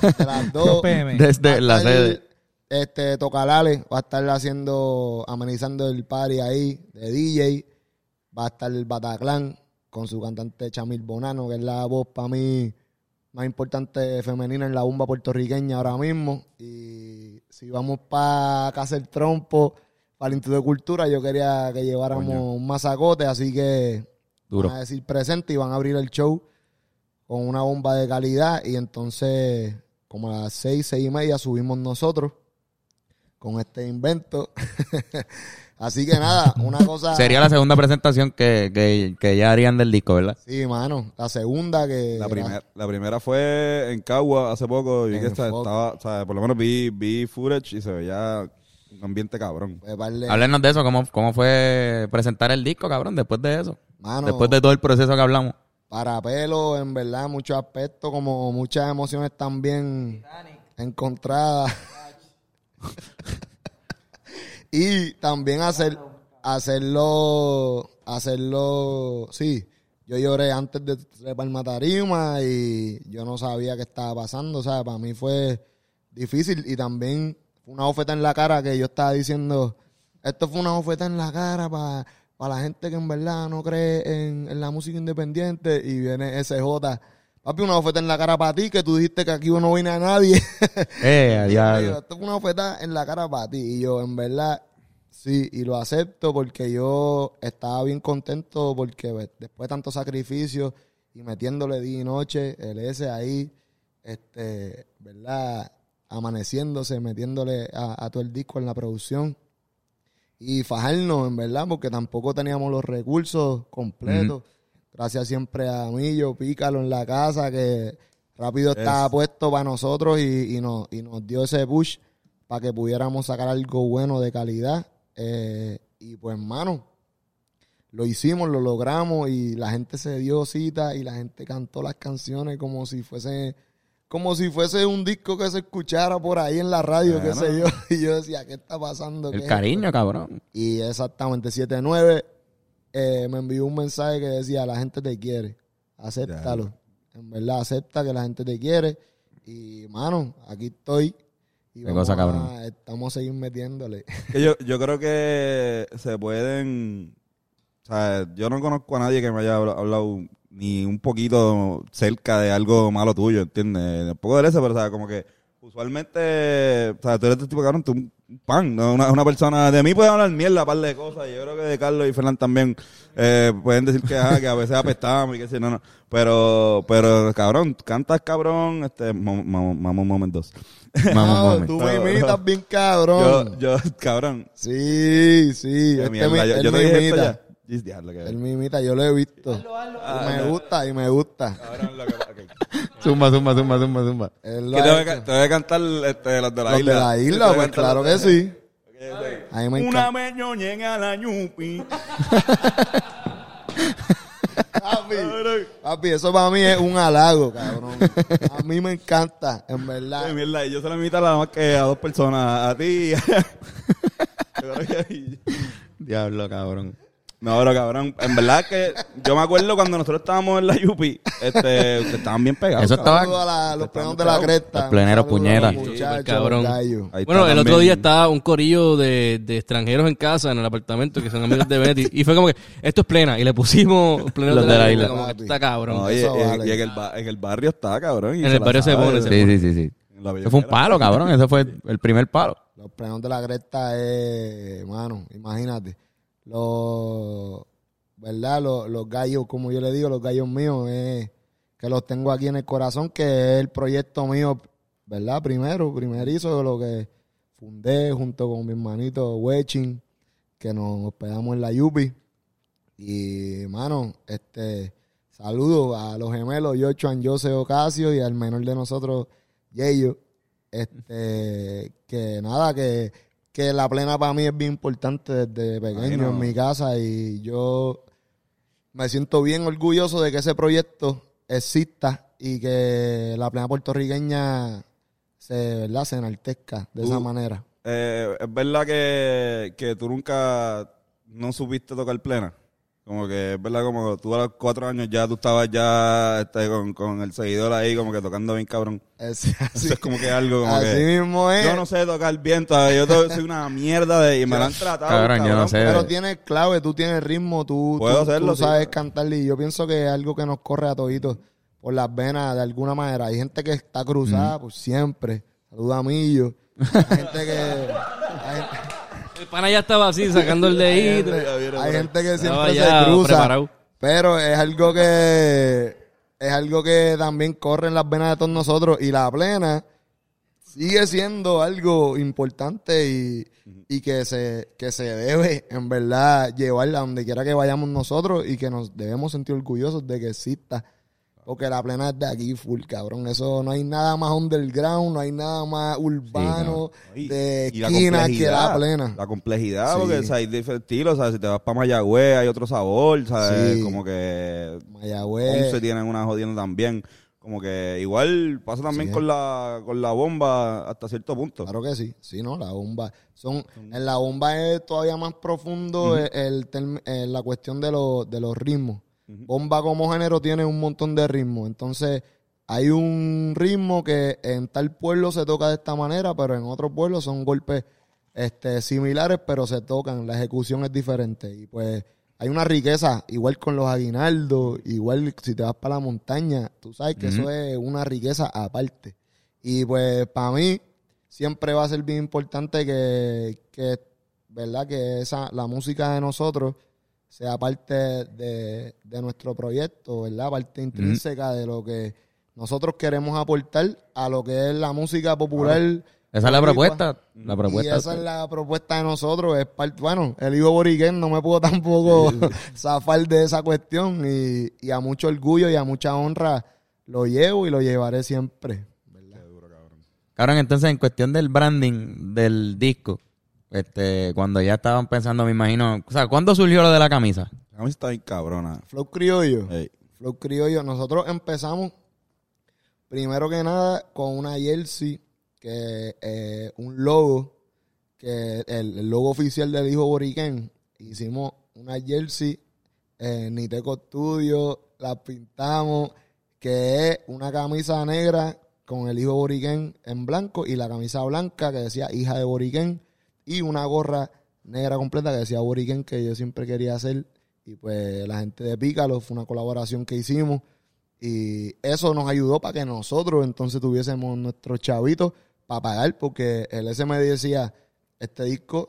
Desde las 2. 2 p.m. Desde la sede. Este, Tocalale va a estar haciendo, amenizando el party ahí de DJ. Va a estar el Bataclan con su cantante Chamil Bonano, que es la voz para mí más importante femenina en la bomba puertorriqueña ahora mismo. Y si vamos para Casa el Trompo, para el Instituto de Cultura, yo quería que lleváramos Coño. un masacote, así que Duro. van a decir presente y van a abrir el show con una bomba de calidad. Y entonces, como a las seis, seis y media, subimos nosotros con este invento. Así que nada, una cosa. Sería la segunda presentación que, que, que ya harían del disco, ¿verdad? Sí, mano. La segunda que. La, primer- la primera fue en Cagua hace poco. Y que estaba, o sea, por lo menos vi, vi footage y se veía un ambiente cabrón. Pues, Háblenos de eso, ¿cómo, cómo fue presentar el disco, cabrón, después de eso. mano, Después de todo el proceso que hablamos. para pelo, en verdad, muchos aspectos, como muchas emociones también encontradas. y también hacer, hacerlo, hacerlo, sí. Yo lloré antes de trepar tarima y yo no sabía qué estaba pasando, o sea, para mí fue difícil y también fue una bofeta en la cara que yo estaba diciendo, esto fue una bofeta en la cara para la gente que en verdad no cree en, en la música independiente y viene SJ. Papi, una bofeta en la cara para ti, que tú dijiste que aquí no viene a nadie. Eh, a Oye, diablo. esto fue una bofeta en la cara para ti. Y yo, en verdad, sí, y lo acepto porque yo estaba bien contento porque pues, después de tanto sacrificio y metiéndole día y noche, el S ahí, este, ¿verdad? Amaneciéndose, metiéndole a, a todo el disco en la producción. Y fajarnos, en verdad, porque tampoco teníamos los recursos completos. Gracias siempre a Millo, Pícalo en la casa, que rápido estaba puesto para nosotros y, y nos, y nos dio ese push para que pudiéramos sacar algo bueno de calidad. Eh, y pues, hermano, lo hicimos, lo logramos y la gente se dio cita y la gente cantó las canciones como si fuese como si fuese un disco que se escuchara por ahí en la radio, qué sé yo. Y yo decía, ¿qué está pasando? ¿Qué El es cariño, cabrón. y exactamente, 79 eh, me envió un mensaje que decía, la gente te quiere, acéptalo. En verdad, acepta que la gente te quiere. Y, mano, aquí estoy. Y Qué cosa, a- estamos a seguir metiéndole. Yo, yo creo que se pueden. O sea, yo no conozco a nadie que me haya habla- hablado ni un poquito cerca de algo malo tuyo, ¿entiendes? Un poco de eso, pero, o sea, como que usualmente. O sea, tú eres este tipo de cabrón, tú pan, ¿no? una, una persona. De mí puede hablar mierda, par de cosas. Yo creo que de Carlos y Fernán también eh, pueden decir que, ajá, que a veces apestamos y que sí, no, no. Pero, pero, cabrón, cantas cabrón. Este, vamos un momento. Vamos, No, vamos. tú me imitas bien cabrón. Yo, yo, cabrón. Sí, sí. Este mierda, me- yo, yo te dije esto imita. ya. Yes, diablo, que- Él me imita, yo lo he visto. y me gusta, y me gusta. Cabrón, lo que-. Zumba, zumba, zumba, zumba, zumba. Él lo Que ha te voy, a, hecho. te voy a cantar este, los de la Los isla. de la Te isla, voy a pues cantar claro los que de- sí. A mí me Una encanta. a la ñupi. Papi, papi, eso para mí es un halago, cabrón. A mí me encanta, en verdad. mierda, y yo se lo invito a nada más que a dos personas, a ti y a- Yo creo que- Diablo, cabrón. No, pero cabrón, en verdad que yo me acuerdo cuando nosotros estábamos en la Yupi, este, ustedes estaban bien pegados. Eso estaba- Saludos a la- los plenos de la cresta. Los pleneros a los Muchachos, súper cabrón. los gallos. Ahí Bueno, está el otro también- día estaba un corillo de, de extranjeros en casa, en el apartamento, que son amigos de Betty. Y fue como que, esto es plena. Y le pusimos plena Los de la isla. Como que Papi. está cabrón. No, y, Eso y- vale. y en, el ba- en el barrio está, cabrón. y En el la barrio se sabe, pone, se Sí, sí, sí, sí. en la Eso fue un billetera. palo, cabrón. Ese fue el primer palo. Los plenos de la cresta es, mano, imagínate. Los, ¿verdad? Los, los gallos, como yo le digo, los gallos míos, es que los tengo aquí en el corazón, que es el proyecto mío, ¿verdad? Primero, primerizo, lo que fundé junto con mi hermanito Wechin, que nos hospedamos en la Yupi. Y, mano, este, saludo a los gemelos Yocho, Jose Ocasio y al menor de nosotros, Yeyo. Este, que nada, que, que la plena para mí es bien importante desde pequeño en mi casa y yo me siento bien orgulloso de que ese proyecto exista y que la plena puertorriqueña se, ¿verdad? se enaltezca de esa manera. Eh, es verdad que, que tú nunca no supiste tocar plena. Como que es verdad como tú a los cuatro años ya tú estabas ya este, con, con el seguidor ahí como que tocando bien cabrón. Es- así, Eso es como que algo como así que... mismo es. Yo no sé tocar bien todavía. Yo soy una mierda de... Y me lo han tratado, Cabrón, yo no sé. Pero tienes clave, tú tienes ritmo, tú, Puedo tú- hacerlo, tú sí, sabes claro. cantar y yo pienso que es algo que nos corre a toditos por las venas de alguna manera. Hay gente que está cruzada, pues siempre. Saluda a Millo. Hay gente que... El pana ya estaba así, sacando el hay dedito. gente, hay gente que siempre se cruza. preparado. Pero es algo que... Es algo que también corre en las venas de todos nosotros. Y la plena sigue siendo algo importante y, y que se que se debe en verdad llevar a donde quiera que vayamos nosotros y que nos debemos sentir orgullosos de que exista porque la plena es de aquí full cabrón eso no hay nada más underground no hay nada más urbano Y- de y la esquina que la plena La complejidad, Sí. porque o sea, hay diferentes estilos, ¿sabes? Si te vas para Mayagüez hay otro sabor, ¿sabes? Sí. Como que Mayagüez Ponce tienen una jodienda también. Como que igual pasa también Sí. con la con la bomba hasta cierto punto. Claro que sí, sí, ¿no? La bomba. Son, en la bomba es todavía más profundo el, el eh, la cuestión de, los de los ritmos. Bomba como género tiene un montón de ritmos. Entonces, hay un ritmo que en tal pueblo se toca de esta manera, pero en otro pueblo son golpes este, similares, pero se tocan. La ejecución es diferente. Y pues hay una riqueza, igual con los aguinaldos, igual si te vas para la montaña, tú sabes que eso es una riqueza aparte. Y pues para mí siempre va a ser bien importante que, que ¿verdad? Que esa, la música de nosotros sea parte de, de nuestro proyecto, ¿verdad? Parte intrínseca de lo que nosotros queremos aportar a lo que es la música popular. Esa es la propuesta. La propuesta. Y esa es la propuesta de nosotros. Es parte, bueno, el hijo boriquén no me puedo tampoco zafar de esa cuestión. Y, y a mucho orgullo y a mucha honra lo llevo y lo llevaré siempre. Cabrón, entonces en cuestión del branding del disco, este, cuando ya estaban pensando, me imagino, o sea, ¿cuándo surgió lo de la camisa? A mí está bien cabrona. Flow Criollo. Ey. Flow Criollo. Nosotros empezamos, primero que nada, con una jersey, que eh, un logo, que el, el logo oficial del hijo Boriquén. Hicimos una jersey en Niteco Studio, la pintamos, que es una camisa negra con el hijo Boriquén en blanco y la camisa blanca que decía hija de Boriquén y una gorra negra completa que decía Boriquén que yo siempre quería hacer y pues la gente de Pícalo fue una colaboración que hicimos y eso nos ayudó para que nosotros entonces tuviésemos nuestros chavitos para pagar porque el SM decía este disco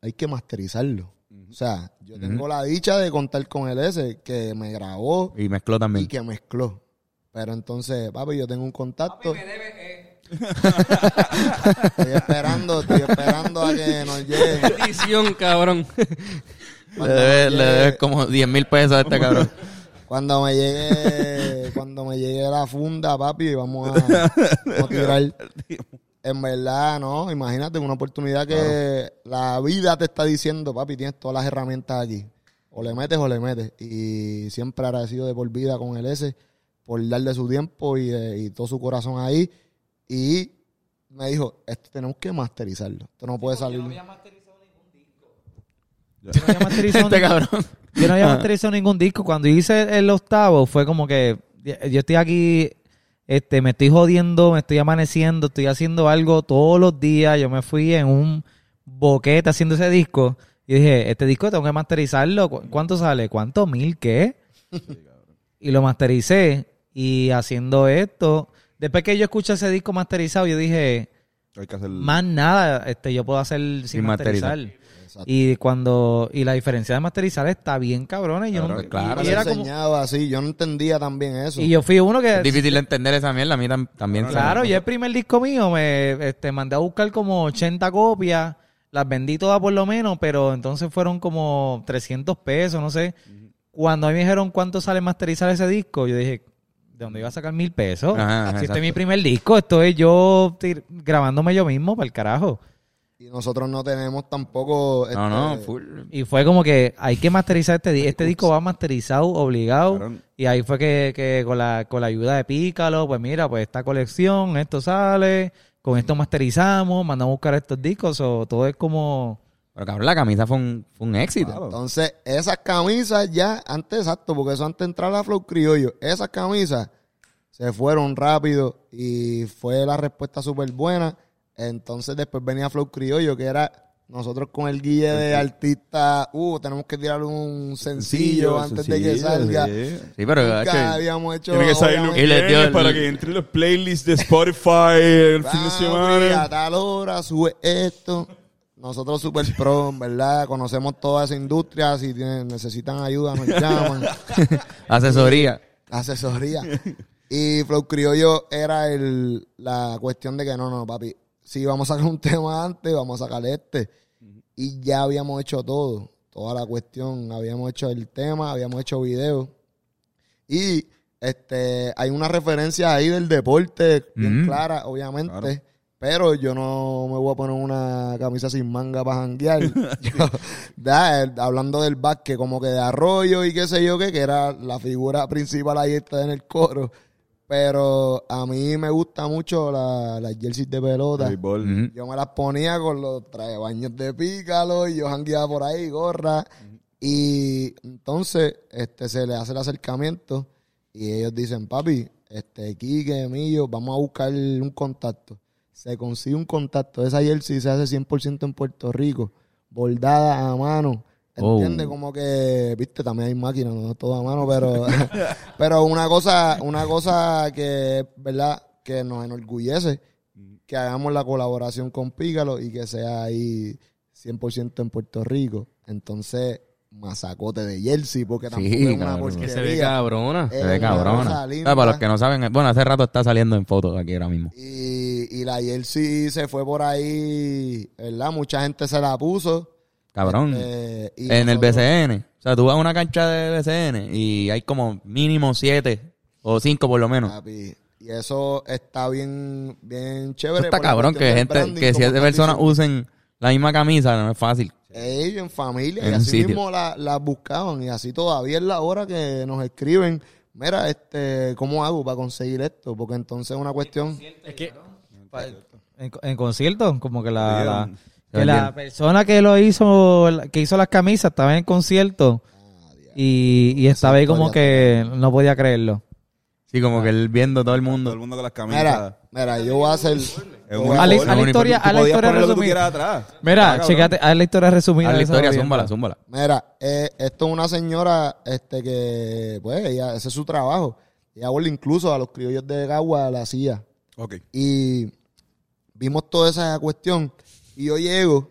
hay que masterizarlo o sea yo tengo la dicha de contar con el S que me grabó Y mezcló también. y que mezcló. Pero entonces, papi, yo tengo un contacto. Estoy esperando, estoy esperando a que nos llegue. Edición, cabrón. Le debes le debes como 10 mil pesos a este cabrón. Cuando me llegue, cuando me llegue la funda, papi, vamos a, vamos a tirar. En verdad, no, imagínate una oportunidad que la vida te está diciendo, papi, tienes todas las herramientas aquí. O le metes o le metes. Y siempre agradecido de por vida con el S por darle su tiempo y, eh, y todo su corazón ahí. Y me dijo, esto tenemos que masterizarlo. Esto no puede salir. Yo no había masterizado Este ningún- cabrón. Yo no había masterizado ningún disco. Cuando hice el octavo fue como que yo estoy aquí, este, me estoy jodiendo, me estoy amaneciendo, estoy haciendo algo todos los días. Yo me fui en un boquete haciendo ese disco y dije, este disco tengo que masterizarlo. ¿Cu- ¿Cuánto sale? ¿Cuánto? ¿Mil qué? y lo mastericé y haciendo esto. Después que yo escuché ese disco masterizado, yo dije, Hay que hacer... más nada este yo puedo hacer sin, Sin masterizar. masterizar. Y cuando y la diferencia de masterizar está bien cabrona y yo Claro, no- claro. y era lo como- así, yo no entendía también eso. y yo fui uno que Es difícil de entender esa mierda. A mí tam- también. claro, yo el primer disco mío me este, mandé a buscar como 80 copias, las vendí todas por lo menos, pero entonces fueron como 300 pesos, no sé. Cuando a mí me dijeron cuánto sale masterizar ese disco, yo dije, ¿De dónde iba a sacar mil pesos? Ajá, si este es mi primer disco, esto es yo grabándome yo mismo para el carajo. Y nosotros no tenemos tampoco... No, este, no, full. Y fue como que hay que masterizar este disco. Este disco va masterizado, obligado. Y ahí fue que, que con, la, con la ayuda de Pícalo, pues mira, pues esta colección, esto sale, con esto masterizamos, mandamos a buscar estos discos, o todo es como... Pero cabrón, la camisa fue un, fue un éxito. Claro. Entonces, esas camisas ya, antes, exacto, porque eso antes de entrar a Flow Criollo, esas camisas se fueron rápido y fue la respuesta súper buena. Entonces, después venía Flow Criollo, que era nosotros con el guille de artista, uh, tenemos que tirar un sencillo antes de que salga. sí. Sí, pero Nunca gacho, habíamos hecho. Tiene que salir dio viernes el- para que entre los playlists de Spotify el fin de "Papi, A semana. tal hora sube esto. Nosotros super pro, ¿verdad? Conocemos toda esa industria. Si tienen, necesitan ayuda, nos llaman. asesoría. asesoría. Y Flow Criollo era el, la cuestión de que no, no, papi, si vamos a sacar un tema antes, vamos a sacar este. Y ya habíamos hecho todo, toda la cuestión. Habíamos hecho el tema, habíamos hecho video. Y este hay una referencia ahí del deporte bien Mm. clara, obviamente. Claro. Pero yo no me voy a poner una camisa sin manga para janguear. Yo, da, eh, hablando del básquet, como que de arroyo y qué sé yo qué, que era la figura principal ahí está en el coro. Pero a mí me gusta mucho la- las jerseys de pelota. Yo me las ponía con los traebaños de pícalo y yo jangueaba por ahí, gorra. Y entonces este se le hace el acercamiento y ellos dicen, papi, este Quique, Millo, vamos a buscar un contacto. Se consigue un contacto. Esa jersey se hace 100% en Puerto Rico, bordada a mano. Oh. ¿Entiendes? Como que, viste, también hay máquinas, no todo a mano, pero, pero una cosa, una cosa que, ¿verdad? Que nos enorgullece que hagamos la colaboración con Pícalo y que sea ahí 100% en Puerto Rico. Entonces, masacote de jersey, porque tampoco Sí, es una porquería. Que se ve cabrona. Se ve una cabrona. linda. para los que no saben, bueno, hace rato está saliendo en fotos aquí ahora mismo. Y, y la jersey se fue por ahí, ¿verdad? Mucha gente se la puso. Cabrón. Eh, y en el BCN. O sea, tú vas a una cancha de BCN y hay como mínimo siete o cinco por lo menos. Papi, y eso está bien, bien Eso chévere. está cabrón que gente, branding, que siete personas diciendo. usen la misma camisa, no es fácil. Ellos en familia En y así sitio. mismo la, la buscaban y así todavía es la hora que nos escriben, mira, este, ¿cómo hago para conseguir esto? Porque entonces es una cuestión, Es que En, en concierto, como que la, la- que la persona que lo hizo, que hizo las camisas estaba en concierto y, y estaba ahí como que no podía creerlo. Sí, como que él viendo todo el Todo mundo. el mundo con las camisas. mira, mira, yo voy a hacer, a- A la- a la historia- a la podías historia resumida. Mira, chécate, haz la historia resumida. Haz la historia, zúmbala, zúmbala. Mira, eh, esto es una señora este que, pues, ella, ese es su trabajo. Ella vuelve incluso a los criollos de Gagua la hacía. Ok. Y vimos toda esa cuestión. Y yo llego.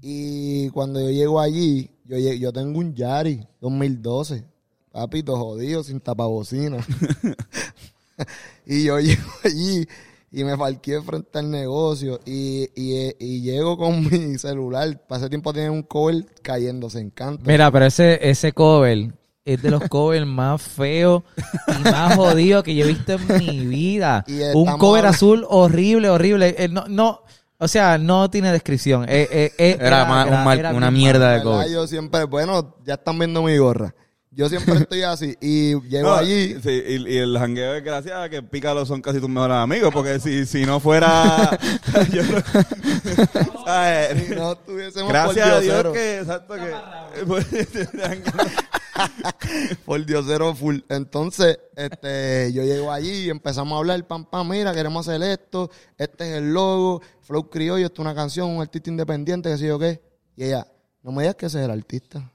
Y cuando yo llego allí, yo, yo tengo un Yari 2012. Papito jodido, sin tapabocina. y yo llego allí y me falqué frente al negocio. Y, y, y llego con mi celular. Para ese tiempo tenía un cover cayéndose en canto. Mira, pero ese, ese cover es de los covers más feos y más jodidos que yo he visto en mi vida. Y Un estamos cover azul horrible, horrible. Eh, no, no, o sea, no tiene descripción. Eh, eh, eh, Era más un mal- era una mierda de cover. Yo siempre, bueno, ya están viendo mi gorra. Yo siempre estoy así. Y llego No, allí. sí, y, y el jangueo es gracias que Pícalo son casi tus mejores amigos, porque si, si no fuera... yo no- ¿sabes? Si no estuviésemos gracias por a Dios que... Exacto, que... por Diosero full. Entonces, este, yo llego allí y empezamos a hablar, pam, pam, mira, queremos hacer esto, este es el logo, Flow Criollo, esto es una canción, un artista independiente, qué sé yo qué. Y ella, no me digas que ese es el artista.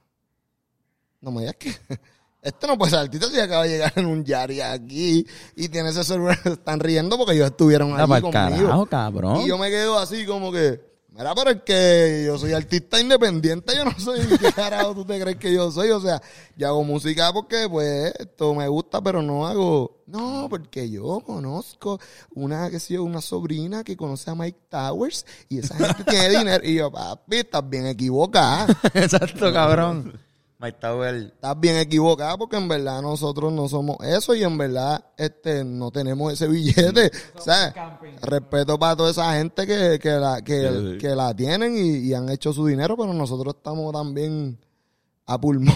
No me digas que... Este no puede ser artista si acaba de llegar en un Yari aquí y tiene ese celular. Están riendo porque ellos estuvieron allí conmigo. carajo, cabrón. Y yo me quedo así como que, mira, pero es que yo soy artista independiente, yo no soy, ¿qué carajo tú te crees que yo soy? O sea, yo hago música porque, pues, esto me gusta, pero no hago, no, porque yo conozco una, que sé yo, una sobrina que conoce a Mike Towers y esa gente tiene dinero. Y yo, papi, estás bien equivocada. Exacto, cabrón. Mike Tower. estás bien equivocada porque en verdad nosotros no somos eso y en verdad este no tenemos ese billete. o sea, respeto para toda esa gente que, que, la, que, Sí, sí. que la tienen y, y han hecho su dinero, pero nosotros estamos también a pulmón.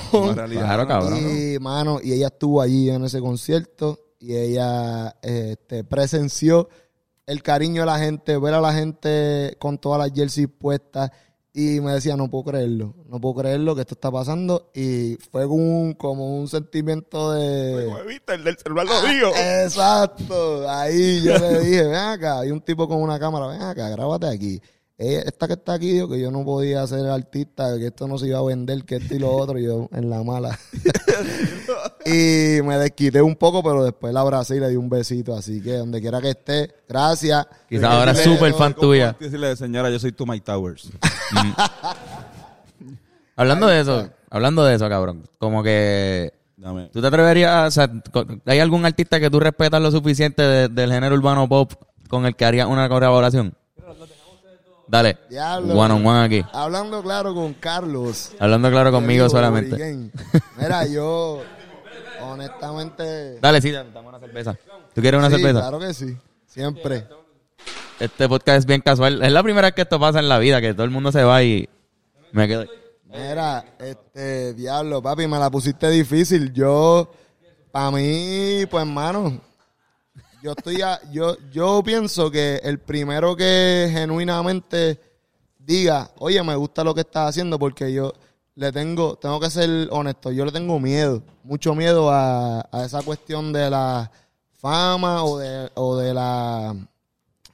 Claro, cabrón. Y, mano, y ella estuvo allí en ese concierto y ella este, presenció el cariño de la gente, ver a la gente con todas las jerseys puestas y me decía, no puedo creerlo, no puedo creerlo que esto está pasando y fue como un, como un sentimiento de... Como viste, el del celular lo digo. Exacto, ahí yo le dije, ven acá, hay un tipo con una cámara, ven acá, grábate aquí. Ella- esta que está aquí dijo que yo no podía ser artista, que esto no se iba a vender, que esto y lo otro, y yo en la mala. y me desquité un poco, pero después la abracé y le di un besito, así que donde quiera que esté, gracias. Quizás ahora es súper fan tuya. Decirle, señora, yo soy tu Mike Towers. Hablando de eso, hablando de eso, cabrón. Como que Dame. ¿Tú te atreverías, o sea, hay algún artista que tú respetas lo suficiente de- del género urbano pop con el que harías una colaboración? Dale, Diablo. one on one aquí. Hablando claro con Carlos. Hablando claro conmigo digo, solamente. Mira, yo, honestamente... Dale, sí, dame una cerveza. ¿Tú quieres una sí, cerveza? claro que sí, siempre. Este podcast es bien casual. Es la primera vez que esto pasa en la vida, que todo el mundo se va y me quedo. Mira, este, diablo, papi, me la pusiste difícil. Yo, para mí, pues, hermano, yo estoy, a- yo, yo pienso que el primero que genuinamente diga, oye, me gusta lo que estás haciendo, porque yo le tengo, tengo que ser honesto, yo le tengo miedo, mucho miedo a, a esa cuestión de la fama o de, o de la,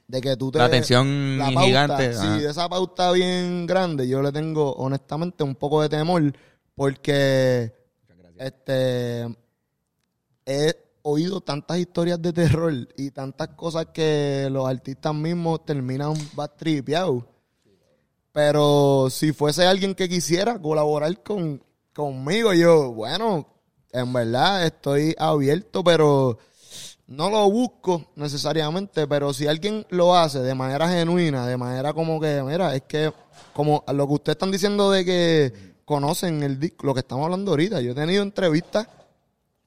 de que tú te... La atención la pauta, gigante. Sí, de esa pauta bien grande, yo le tengo honestamente un poco de temor porque este he oído tantas historias de terror y tantas cosas que los artistas mismos terminan bastripeados. Pero si fuese alguien que quisiera colaborar con, conmigo, yo, bueno, en verdad estoy abierto, pero no lo busco necesariamente, pero si alguien lo hace de manera genuina, de manera como que, mira, es que como lo que ustedes están diciendo de que conocen el disco, lo que estamos hablando ahorita, yo he tenido entrevistas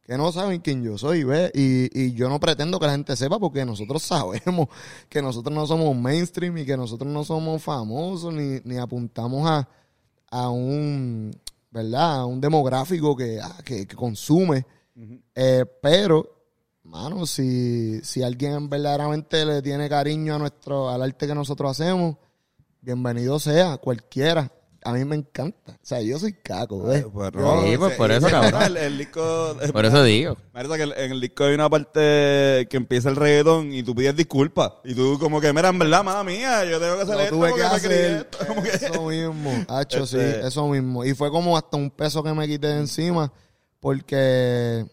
que no saben quién yo soy, ¿ves? Y, y yo no pretendo que la gente sepa porque nosotros sabemos que nosotros no somos mainstream y que nosotros no somos famosos ni, ni apuntamos a, a un, ¿verdad? A un demográfico que, ah, que, que consume. Eh, pero, mano, si, si alguien verdaderamente le tiene cariño a nuestro, al arte que nosotros hacemos, bienvenido sea, cualquiera. A mí me encanta. O sea, yo soy caco, ¿ves? Pues, Yo- Rob, Sí, pues, por eso, cabrón. El, el disco. Por eso digo. Parece que en el disco hay una parte que empieza el reggaetón y tú pides disculpas. Y tú, como que, mira, en verdad, mala mía, yo tengo que hacer esto. tuve que me hacer esto. Eso mismo, Hacho, sí, Este- eso mismo. Y fue como hasta un peso que me quité de encima, porque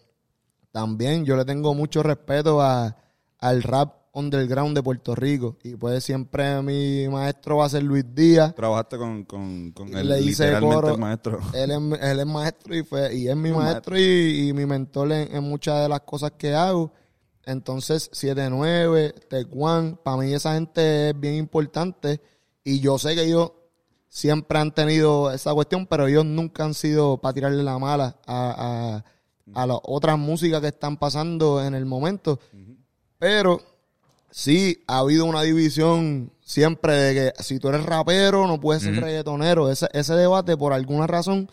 también yo le tengo mucho respeto a, al rap underground de Puerto Rico. Y pues siempre mi maestro va a ser Luis Díaz. Trabajaste con, con, con el, le hice literalmente coro. el maestro. Él es, él es maestro y, fue, y es mi maestro y, y mi mentor en, en muchas de las cosas que hago. Entonces, 7-9, Tecuan, para mí esa gente es bien importante y yo sé que ellos siempre han tenido esa cuestión, pero ellos nunca han sido para tirarle la mala a, a, a las otras músicas que están pasando en el momento. Pero sí ha habido una división siempre de que si tú eres rapero no puedes ser reggaetonero. Ese, ese debate por alguna razón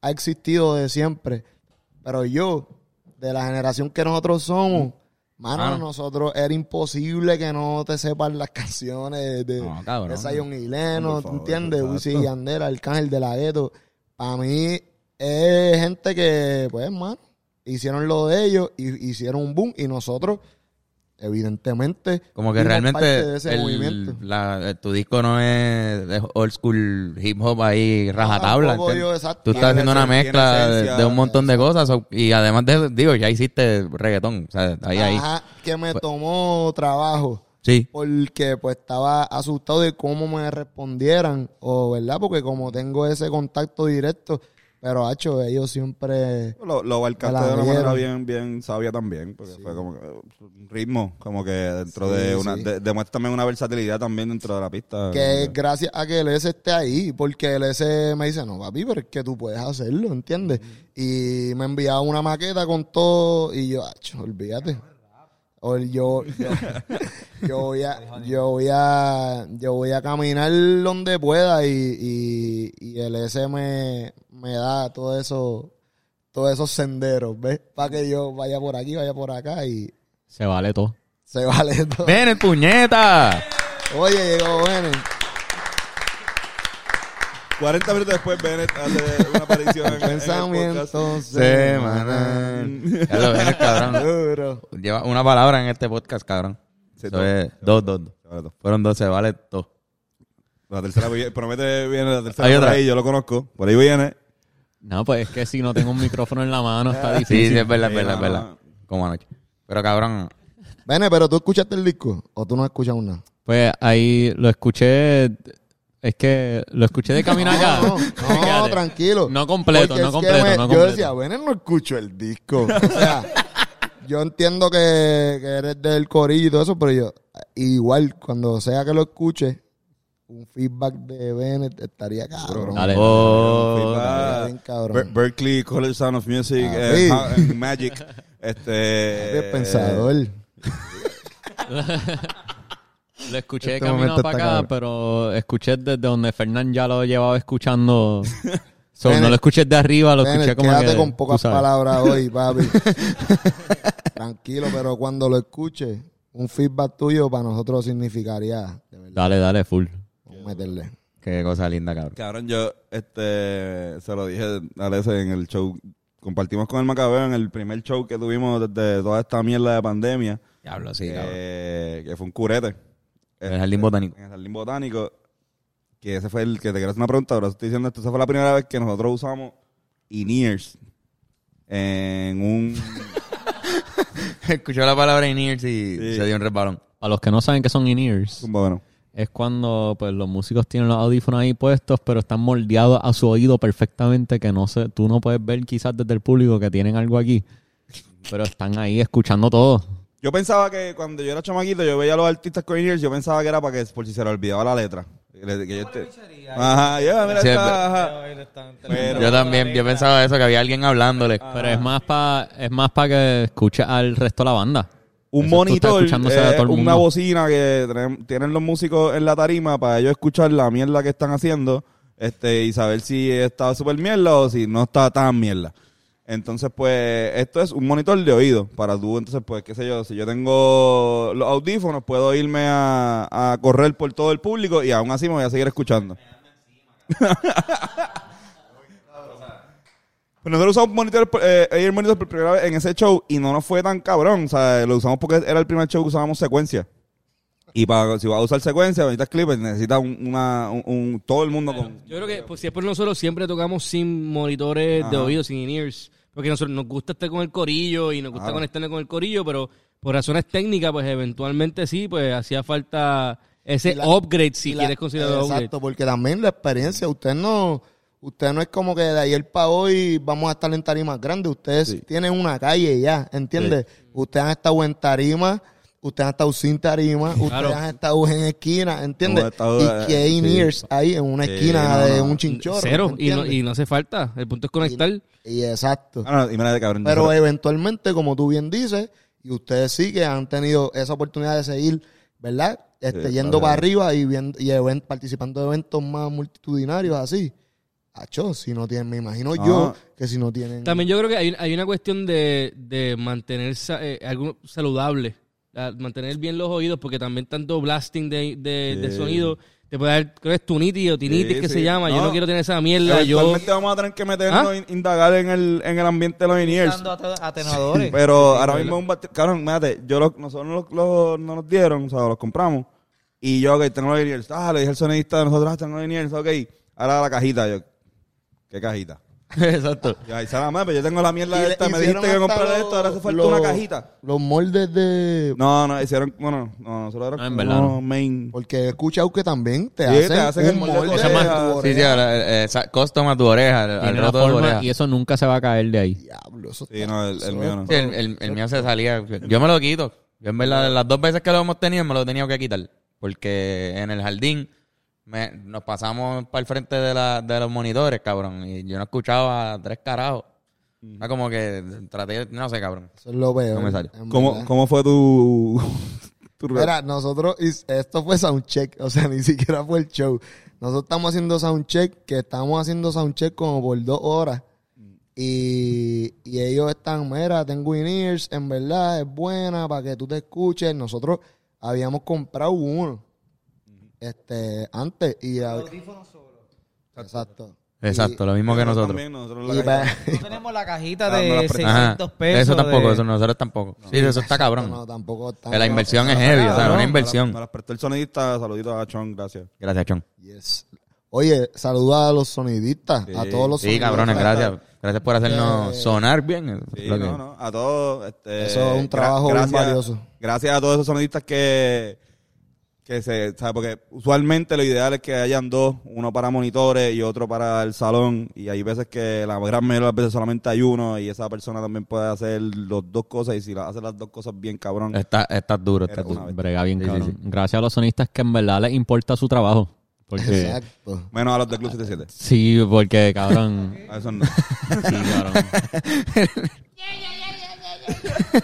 ha existido de siempre. Pero yo, de la generación que nosotros somos, mano, Mano. nosotros era imposible que no te sepan las canciones de, No, cabrón. de Zion y Leno, ¿tú entiendes? Wisin y Yandel, Arcángel de la Gueto. Para mí es gente que, pues, mano, hicieron lo de ellos y hicieron un boom y nosotros, evidentemente, Como que realmente parte de ese el- movimiento. la- eh, tu disco no es de old school hip hop ahí rajatabla. exacto. Tú estás haciendo una mezcla de, un montón de cosas. y además de, digo, ya hiciste reggaetón. O sea, ahí, ahí. Ajá, que me tomó trabajo. Sí. porque pues estaba asustado de cómo me respondieran o verdad porque como tengo ese contacto directo Pero, hacho, ellos siempre... Lo, lo de una manera bien, bien sabia también, porque fue como que, un ritmo, como que dentro Sí, de una, sí. de- demuestra también una versatilidad también dentro de la pista. Que es gracias a que el S esté ahí, porque el S me dice, no, papi, pero es que tú puedes hacerlo, ¿entiendes? Y me enviaba una maqueta con todo, y yo, acho, olvídate. O yo, yo, yo voy a, yo voy a, yo voy a caminar donde pueda y, y, y el S me, me da todo eso, todos esos senderos, ¿ves? Para que yo vaya por aquí, vaya por acá y Se vale todo. se vale todo. ¡Ven, el puñeta! Oye, llegó bueno. 40 minutos después, Bennett hace una aparición en, en el podcast. Pensamiento Semanal. Ya lo ven, cabrón. Duro. Lleva una palabra en este podcast, cabrón. Sí, Eso es dos, dos, dos. Fueron dos, se vale todo. La tercera promete viene la tercera Hay por otra. ahí, yo lo conozco. Por ahí viene. No, pues es que si no tengo un micrófono en la mano está Sí, difícil. sí, es verdad, es verdad, es verdad. Como anoche. Pero cabrón, Vene, pero tú escuchaste el disco o tú no escuchas nada. Pues ahí lo escuché. Es que lo escuché de camino acá. No, no, no, tranquilo. No completo, no completo, me- no Yo completo. decía, Vene, no escucho el disco. O sea, yo entiendo que, que eres del corillo y todo eso, pero yo, igual, cuando sea que lo escuche, un feedback de Bennett estaría cabrón. Dale. Oh, bien cabrón. Ber- Berkeley College Sound of Music, Ah, eh, sí. en Magic. Este. Bien pensador. Lo escuché de Este camino momento para acá, cabrón. pero escuché desde donde Fernán ya lo llevaba escuchando. So, Bennett, no lo escuché de arriba, lo escuché como quédate que, con pocas palabras hoy, papi. Tranquilo, pero cuando lo escuche, un feedback tuyo para nosotros significaría, de verdad, Dale, dale, full. vamos a meterle. qué cosa linda, cabrón. Cabrón, yo este, se lo dije a Lese en el show. Compartimos con el Macabeo en el primer show que tuvimos desde toda esta mierda de pandemia. Diablo, sí, cabrón. eh, que fue un curete. En el jardín botánico. En el jardín botánico. Que ese fue el que te quería hacer una pregunta. Ahora estoy diciendo esto. Esa fue la primera vez que nosotros usamos in-ears en un. Escuchó la palabra in-ears y Sí. se dio un resbalón. Para los que no saben qué son in-ears, bueno. es cuando pues los músicos tienen los audífonos ahí puestos, pero están moldeados a su oído perfectamente, que no sé, tú no puedes ver quizás desde el público que tienen algo aquí, pero están ahí escuchando todo. Yo pensaba que cuando yo era chamaquito, yo veía a los artistas con in-ears, yo pensaba que era para que, por si se le olvidaba la letra. Que yo Ajá, ya, mira, Sí, esta, ajá. Pero- Yo también, yo pensaba eso, que había alguien hablándole. Pero es más para es más para que escuche al resto de la banda. un Eso monitor, eh, una bocina que tienen, tienen los músicos en la tarima para ellos escuchar la mierda que están haciendo este y saber si está súper mierda o si no está tan mierda. Entonces, pues, esto es un monitor de oído para tú, entonces, pues, qué sé yo, si yo tengo los audífonos, puedo irme a, a correr por todo el público y aún así me voy a seguir escuchando. Pues nosotros usamos monitor, eh, Monitor por primera vez en ese show y no nos fue tan cabrón. O sea, lo usamos porque era el primer show que usábamos secuencia. Y para si vas a usar secuencia, necesitas clips, necesitas un, una, un, un- todo el mundo con... Yo creo que pues, si es por nosotros siempre tocamos sin monitores de oído, sin in-ears. Porque nosotros nos gusta estar con el corillo y nos gusta Claro. conectarnos con el corillo, pero por razones técnicas, pues eventualmente sí, pues hacía falta ese la- upgrade, si la- quieres considerarlo upgrade. Exacto, porque también la experiencia, usted no, usted no es como que de ayer para hoy vamos a estar en tarimas grandes, ustedes Sí. tienen una calle ya, ¿entiendes? Ustedes han estado en tarima, ustedes han estado sin tarima, ustedes han estado en esquina, ¿entiendes? Y eh, que hay sí. ears ahí en una esquina no, de un chinchorro. Cero, ¿me y no, y no hace falta. El punto es conectar. Y exacto. Ah, no, y mira de cabrón. Pero eventualmente, como tú bien dices, y ustedes sí que han tenido esa oportunidad de seguir, ¿verdad? Este, Sí, yendo para arriba y, viendo, y participando de eventos más multitudinarios así. Acho, si no tienen, me imagino Ah. yo que si no tienen. También yo creo que hay, hay una cuestión de, de mantener sa- eh, algo saludable. Mantener bien los oídos, porque también tanto blasting de, de, sonido te puede dar, creo que es tunitis o tinitis Sí, que sí. se llama. Yo No. quiero tener esa mierda. Yo, Eventualmente vamos a tener que meternos, ¿Ah? in- indagar en el, en el ambiente de los in-ears. Usando ate- atenuadores. Pero ahora mismo, un bate- cabrón, mírate, yo lo- nosotros los, los- no nos dieron, o sea, los compramos. Y yo, ok, tengo los in-ears. Ah, le dije al sonidista de nosotros, ah, tengo los in-ears, ok. Ahora la cajita, yo, ¿qué cajita? Exacto. Y ahí madre, pero yo tengo la mierda Y le esta. Me hicieron dijiste que hasta comprara esto, ahora hace falta los- una cajita. Los moldes de... No, no, hicieron, bueno, no, nosotros No, era en verdad no. main. Porque he escuchado que también te Sí, hacen, te hacen el un molde molde de de oreja. tu Sí, sí, oreja. ahora, eh, esa- custom a tu oreja, al Tiene la roto de tu forma oreja. y eso nunca se va a caer de ahí. Diablo, eso Sí, está- no, el, el mío no. Sí, el, el- el mío se salía. Yo me lo quito. Yo en verdad, las dos veces que lo hemos tenido, me lo he tenido que quitar. Porque en el jardín me- nos pasamos para el frente de, la, de los monitores, cabrón. Y yo no escuchaba tres carajos. Era como que traté, no sé, cabrón. Eso es lo peor. No me ¿Cómo. ¿Cómo fue tu, tu Mira, nosotros, esto fue soundcheck, o sea, ni siquiera fue el show. Nosotros estamos haciendo soundcheck, que estamos haciendo soundcheck como por dos horas. Y, y ellos están, mira, tengo in-ears, en verdad es buena para que tú te escuches. Nosotros habíamos comprado uno este antes y la- exacto. Exacto, lo mismo que nosotros. También, nosotros la cajita. No tenemos la cajita no la de presté. 600 Ajá. pesos. Eso tampoco, de- eso nosotros tampoco. Sí, eso está cabrón. no, tampoco está- Que la inversión es heavy, o sea, No, una inversión. Me las prestó el sonidista. Saluditos a Chon, gracias. Gracias, Chon. Yes. Oye, saluda a los sonidistas, a Sí. todos los Sí, sonidistas. cabrones, gracias. Gracias por hacernos Eh, sonar bien. Sí, no, no. A todos. Este, Eso es un gra- trabajo bien valioso. Gracias a todos esos sonidistas que, que se, ¿sabe? Porque usualmente lo ideal es que hayan dos, uno para monitores y otro para el salón. Y hay veces que la gran mayoría de las veces solamente hay uno y esa persona también puede hacer las dos cosas. Y si las hace las dos cosas bien, cabrón. Está, está duro, está Era una duro. Brega bien, Sí, sí, cabrón. sí. Gracias a los sonistas que en verdad les importa su trabajo. Porque, Exacto. Menos a los de Club 77. sí, porque, cabrón. A eso no. sí, cabrón.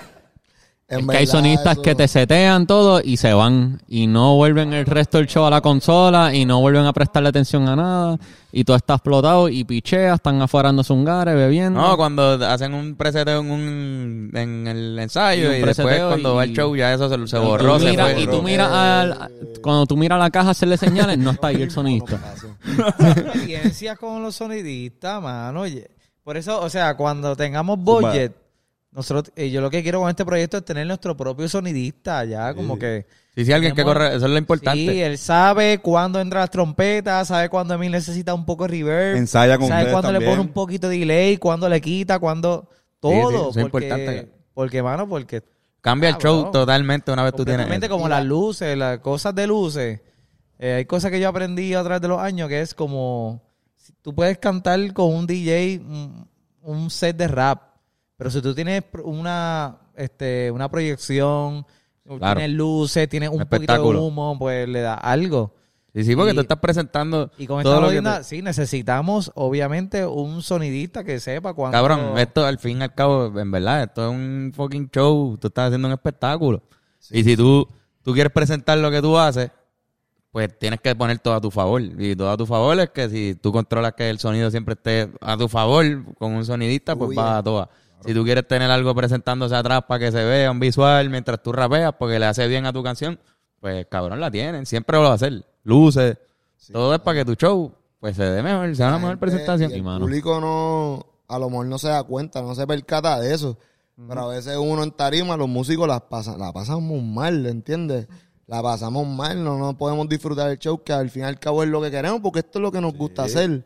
Es que hay sonistas eso- que te setean todo y se van y no vuelven el resto del show a la consola y no vuelven a prestarle atención a nada y todo está explotado y picheas, están afuera dando zungares, bebiendo. No, cuando hacen un preseteo en, un, en el ensayo Y después cuando y- va el show ya eso se, se Y borró, tú miras- y tú miras al- cuando tú miras la caja hacerle señales, no está ahí el sonista. experiencias con los sonidistas, mano. Oye, Por eso, o sea, cuando tengamos budget, nosotros, eh, yo lo que quiero con este proyecto es tener nuestro propio sonidista ya, como que... Sí, sí, alguien que corre, eso es lo importante. Sí, él sabe cuándo entra las trompetas, sabe cuándo Emil necesita un poco de reverb. Ensaya con sabe cuándo le pone un poquito de delay, cuándo le quita, cuándo... Todo. Sí, sí, eso es porque, importante. Porque, mano, porque... Cambia el show Cabrón. totalmente una vez tú tienes. Completamente como las luces, las cosas de luces. Eh, hay cosas que yo aprendí a través de los años que es como... si Tú puedes cantar con un DJ un, un set de rap, pero si tú tienes una, este, una proyección, Claro. tienes luces, tienes un, poquito de humo, pues le da algo. Sí, sí, porque Y- tú estás presentando Y con todo esta lo que jodienda, te- sí, necesitamos obviamente un sonidista que sepa cuándo... Cabrón, esto al fin y al cabo, en verdad, esto es un fucking show. Tú estás haciendo un espectáculo. y si tú, tú quieres presentar lo que tú haces, pues tienes que poner todo a tu favor. Y todo a tu favor es que si tú controlas que el sonido siempre esté a tu favor con un sonidista, pues Uy, va a todas. Si tú quieres tener algo presentándose atrás para que se vea un visual mientras tú rapeas porque le hace bien a tu canción, pues cabrón la tienen. Siempre lo va a hacer. Luces. todo es para que tu show pues se dé mejor, sea una mejor presentación. y el mano. público no, a lo mejor no se da cuenta, no se percata de eso. Pero a veces uno en tarima, los músicos las pasan, la pasamos mal, ¿entiendes? La pasamos mal, no, no podemos disfrutar el show, que al fin y al cabo es lo que queremos, porque esto es lo que nos gusta hacer.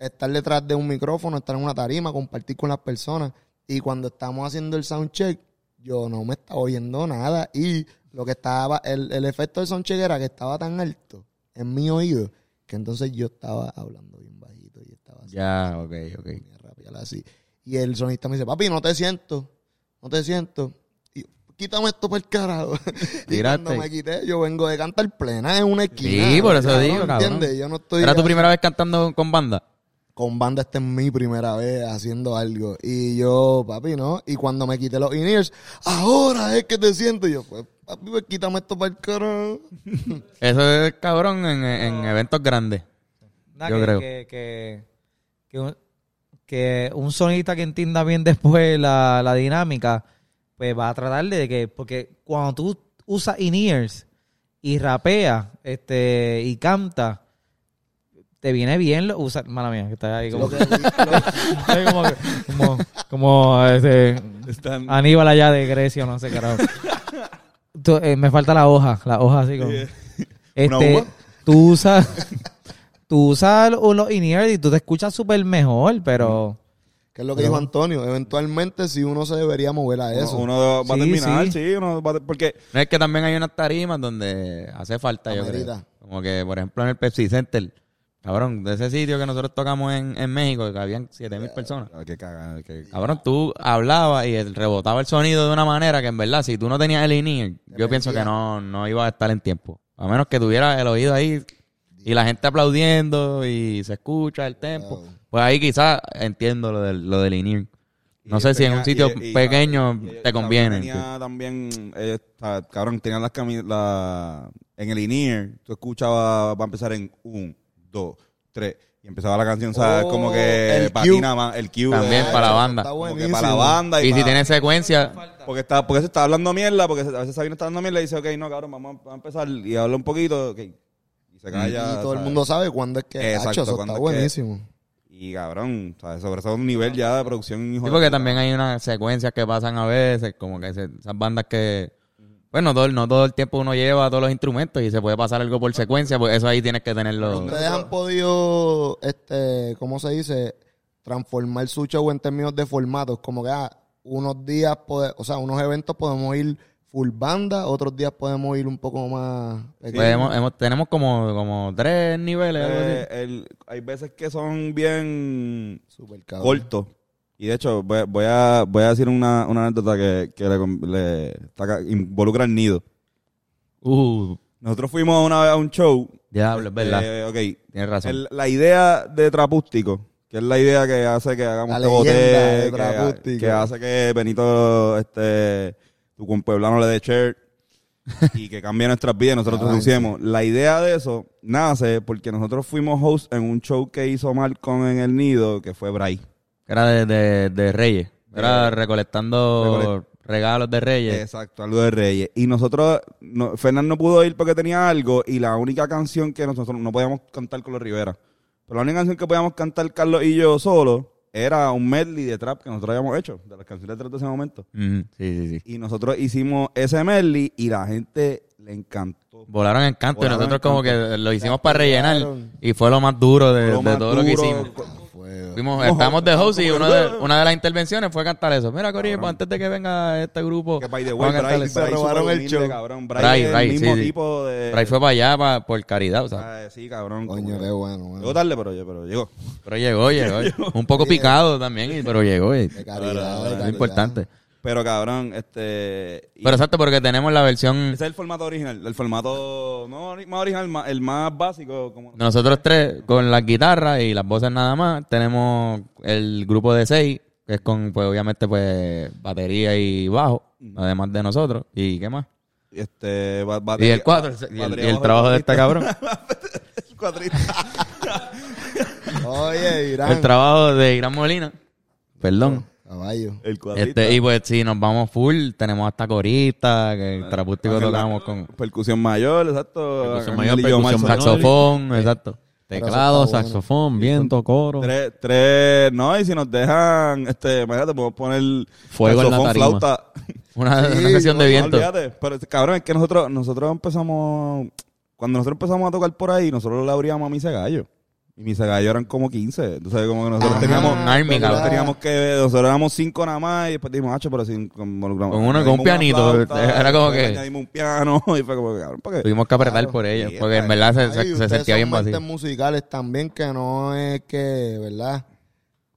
Estar detrás de un micrófono, estar en una tarima, compartir con las personas. Y cuando estamos haciendo el soundcheck, yo no me estaba oyendo nada. Y lo que estaba, el, el efecto del soundcheck era que estaba tan alto en mi oído, que entonces yo estaba hablando bien bajito y estaba así. Ya, ok, ok. y así. El sonista me dice, papi, no te siento, no te siento. Y quítame esto por el carajo. y cuando me quité, yo vengo de cantar plena en una esquina. Sí, por eso digo, cabrón. ¿Entiendes? Yo no estoy... ¿Era tu primera vez cantando con banda? Con banda, esta es mi primera vez haciendo algo. Y yo, papi, ¿no? Y cuando me quité los in-ears, ahora es que te siento. Y yo, pues, papi, pues quítame esto para el carajo. Eso es cabrón en, en eventos grandes. Yo que, creo. Que, que, que un, que un sonista que entienda bien después la, la dinámica, pues va a tratar de que, porque cuando tú usas in-ears y rapeas este, y canta, te viene bien lo- usar. Mala mía, que está ahí como. Que- lo- como, como, como, este, Están... Aníbal allá de Grecia, no sé, carajo. Tú, eh, me falta la hoja, la hoja así como. Este, tú usas, tú usas los in-ear y tú te escuchas súper mejor, pero... Que es lo que dijo Antonio. Eventualmente, si uno se debería mover a eso. Uno va a Sí, terminar, sí. sí, uno va a- porque No es que también hay unas tarimas donde hace falta, yo creo. Como que, por ejemplo, en el Pepsi Center. Cabrón, de ese sitio que nosotros tocamos en, en México, que habían 7 mil personas. Ah, que caga, que- Cabrón, tú hablabas y el- rebotaba el sonido de una manera que en verdad, si tú no tenías el in yo pienso que no, no iba a estar en tiempo. A menos que tuvieras el oído ahí y la gente aplaudiendo y se escucha el tempo. Pues ahí quizás entiendo lo del, lo del in No y sé si en tenía- un sitio y- y- pequeño y- y- te conviene. Tenía también, eh, ta- cabrón, tenía las cami- la, en el in tú escuchabas, va a empezar en un, dos, tres, y empezaba la canción, ¿sabes? Oh, como que el patina más, el cue. También para la banda. Está como que para la banda. Y, Y si tiene secuencia, Porque, está, porque se está hablando mierda, porque a veces Sabino está dando mierda y dice, ok, no, cabrón, vamos a, vamos a empezar y habla un poquito, ok. Y se calla. y todo el mundo sabe cuándo es que Exacto, eso está es que- buenísimo. Y cabrón, ¿sabes? sobre todo un nivel ya de producción. hijo Sí, porque también hay unas secuencias que pasan a veces, como que se- esas bandas que, bueno, todo, el- no todo el tiempo uno lleva todos los instrumentos y se puede pasar algo por secuencia, pues eso ahí tienes que tenerlo. Ustedes han podido, este, ¿cómo se dice? Transformar su show en términos de formatos. Como que ah, unos días, pode- o sea, unos eventos podemos ir full banda, otros días podemos ir un poco más Pues pequeño. hemos- hemos- tenemos como, como tres niveles, algo así. Eh, el- hay veces que son bien Super cortos. Y de hecho, voy, voy a, voy a decir una, una anécdota que, que le, involucra al nido. Uh, Nosotros fuimos una vez a un show. diablo, es verdad. Eh, ok. Tienes razón. El- la idea de Trapústico, que es la idea que hace que hagamos este que, que hace que Benito, este, tu compueblano le dé shirt y que cambie nuestras vidas nosotros traducimos. La idea de eso nace porque nosotros fuimos host en un show que hizo Malcolm en el nido, que fue Bray. Era de, de, de Reyes. Era recolectando Recolecta- regalos de Reyes. Exacto, algo de Reyes. Y nosotros, no, Fernán no pudo ir porque tenía algo y la única canción que nosotros no podíamos cantar con los Rivera. Pero la única canción que podíamos cantar Carlos y yo solo era un medley de trap que nosotros habíamos hecho, de las canciones de trap de ese momento. Sí, sí, sí. Y nosotros hicimos ese medley y la gente le encantó. Volaron en canto y nosotros como canto. que lo hicimos para rellenar y fue lo más duro de, Lo de más todo lo que hicimos. Fuimos, estábamos de host y una de, una de las intervenciones fue cantar eso. Mira, Corillo, pues antes de que venga este grupo, Que by the way, Bray. Bray robaron el show. cabrón. Bray, Bray, es el mismo tipo de... Bray fue para allá pa- por caridad, o sea. Ah, sí, cabrón. Coño, qué bueno. bueno. Llegó tarde, pero, pero llegó. Pero llegó, llegó. Un poco picado también, pero llegó. y- De calidad, de es importante. Pero cabrón, este... Pero exacto, porque tenemos la versión... Ese es el formato original, el formato no más original, el más básico. Como, Nosotros tres, con las guitarras y las voces nada más, tenemos el grupo de seis, que es con, pues obviamente, pues batería y bajo, además de nosotros. ¿Y qué más? Este, ba- Y batería- el cuatro, y el, batería y el bajo trabajo de este cabrón. el cuatrista. Oye, Irán. El trabajo de Irán Molina. Perdón. Caballo. El. Este, y pues si nos vamos full, tenemos hasta corista, que el trapústico Porque la- tocamos con Percusión mayor, exacto. Percusión mayor, percusión Marzo. saxofón, exacto. Teclado, bueno. saxofón, viento, coro. Tres, tres, no, y si nos dejan, este, imagínate, podemos poner Fuego en la tarima. flauta. Una, Sí, una sesión de No, viento. olvídate. Pero cabrón, es que nosotros, nosotros empezamos, cuando nosotros empezamos a tocar por ahí, nosotros le abríamos a Misa Gallo. Y Misa Gallo eran como 15. Entonces, como que nosotros Ajá, teníamos, army, nosotros teníamos que, nosotros éramos cinco nada más y después dijimos, hacho, pero sin, con, con, Con uno- con un pianito, era como que- Añadimos un piano y fue como que, cabrón, ¿para qué? Tuvimos que apretar Claro. por ellos, Sí, porque en verdad se, se- se sentía bien vacío. musicales también que no es que, ¿verdad?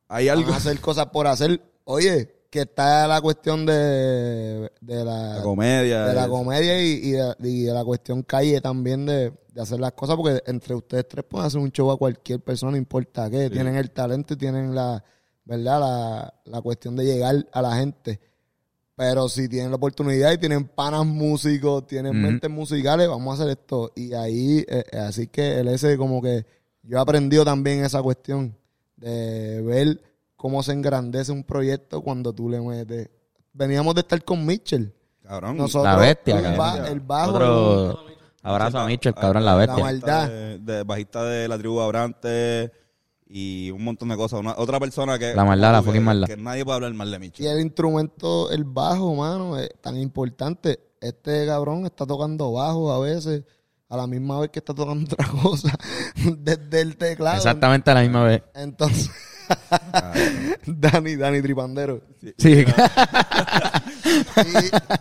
Hay algo. Van a hacer cosas por hacer. Oye, que está la cuestión de, de la, La comedia. de la comedia y, y de, y de la cuestión calle también de, de hacer las cosas, porque entre ustedes tres pueden hacer un show a cualquier persona, no importa qué. Tienen el talento y tienen la, ¿verdad? La, la cuestión de llegar a la gente. Pero si tienen la oportunidad y tienen panas músicos, tienen mentes musicales, vamos a hacer esto. Y ahí, eh, eh, así que el ese como que yo he aprendido también esa cuestión de ver cómo se engrandece un proyecto cuando tú le metes. Veníamos de estar con Mitchell. Cabrón. Nosotros, La bestia, el, cabrón. ba- el bajo, Otro abrazo a Mitchell, cabrón, la la bestia. maldad. De, de- bajista de la tribu Abrante y un montón de cosas. Una- otra persona que. La maldad, la fucking maldad. Que nadie puede hablar mal de Y Michi. el instrumento, el bajo, mano, es tan importante. Este cabrón está tocando bajo a veces, a la misma vez que está tocando otra cosa desde el teclado. Exactamente a la misma vez. Entonces, Dani, Dani Tripandero. Sí.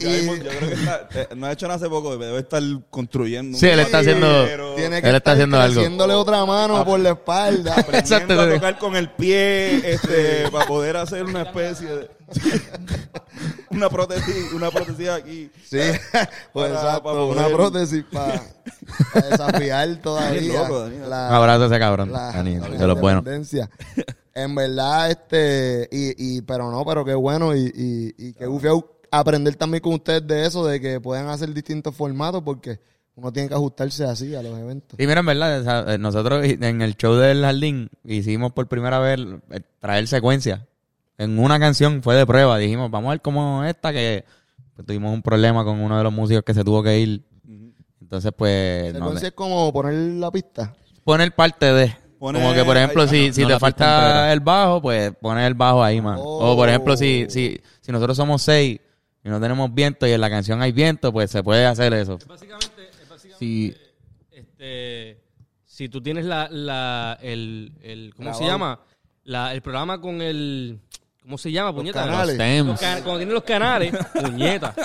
Y, y Yo creo que está- eh, no ha hecho nada hace poco, debe estar construyendo. Sí, él está haciendo- tiene que Él está haciendo algo. creciéndole otra mano por la espalda. Exacto. a tocar con el pie este, para poder hacer una especie de una prótesis, una prótesis aquí. Sí, pues Para- exacto, para una prótesis para desafiar todavía loco, Daniel. Un la, abrazo a ese cabrón, la- Dani, la de los buenos. En verdad, este, y, y, pero no, pero qué bueno y, y, y qué gufiado aprender también con ustedes de eso, de que puedan hacer distintos formatos porque uno tiene que ajustarse así a los eventos. Y mira, en verdad, o sea, eh, nosotros en el show del jardín hicimos por primera vez eh, traer secuencia. En una canción fue de prueba. Dijimos, vamos a ver cómo esta, que pues, tuvimos un problema con uno de los músicos que se tuvo que ir. Entonces, pues, Secuencia es como poner la pista. Poner parte de. Como que, por ejemplo, ay, si, no, si no te falta entera. el bajo, pues poner el bajo ahí, más. O, por ejemplo, si, si, si nosotros somos seis y no tenemos viento y en la canción hay viento, pues se puede hacer eso. Básicamente, es básicamente, Sí. este, si tú tienes la, la el, el, ¿cómo se llama? La, el programa con el, ¿cómo se llama? Puñeta. canales. Los cuando tienes los canales, puñeta.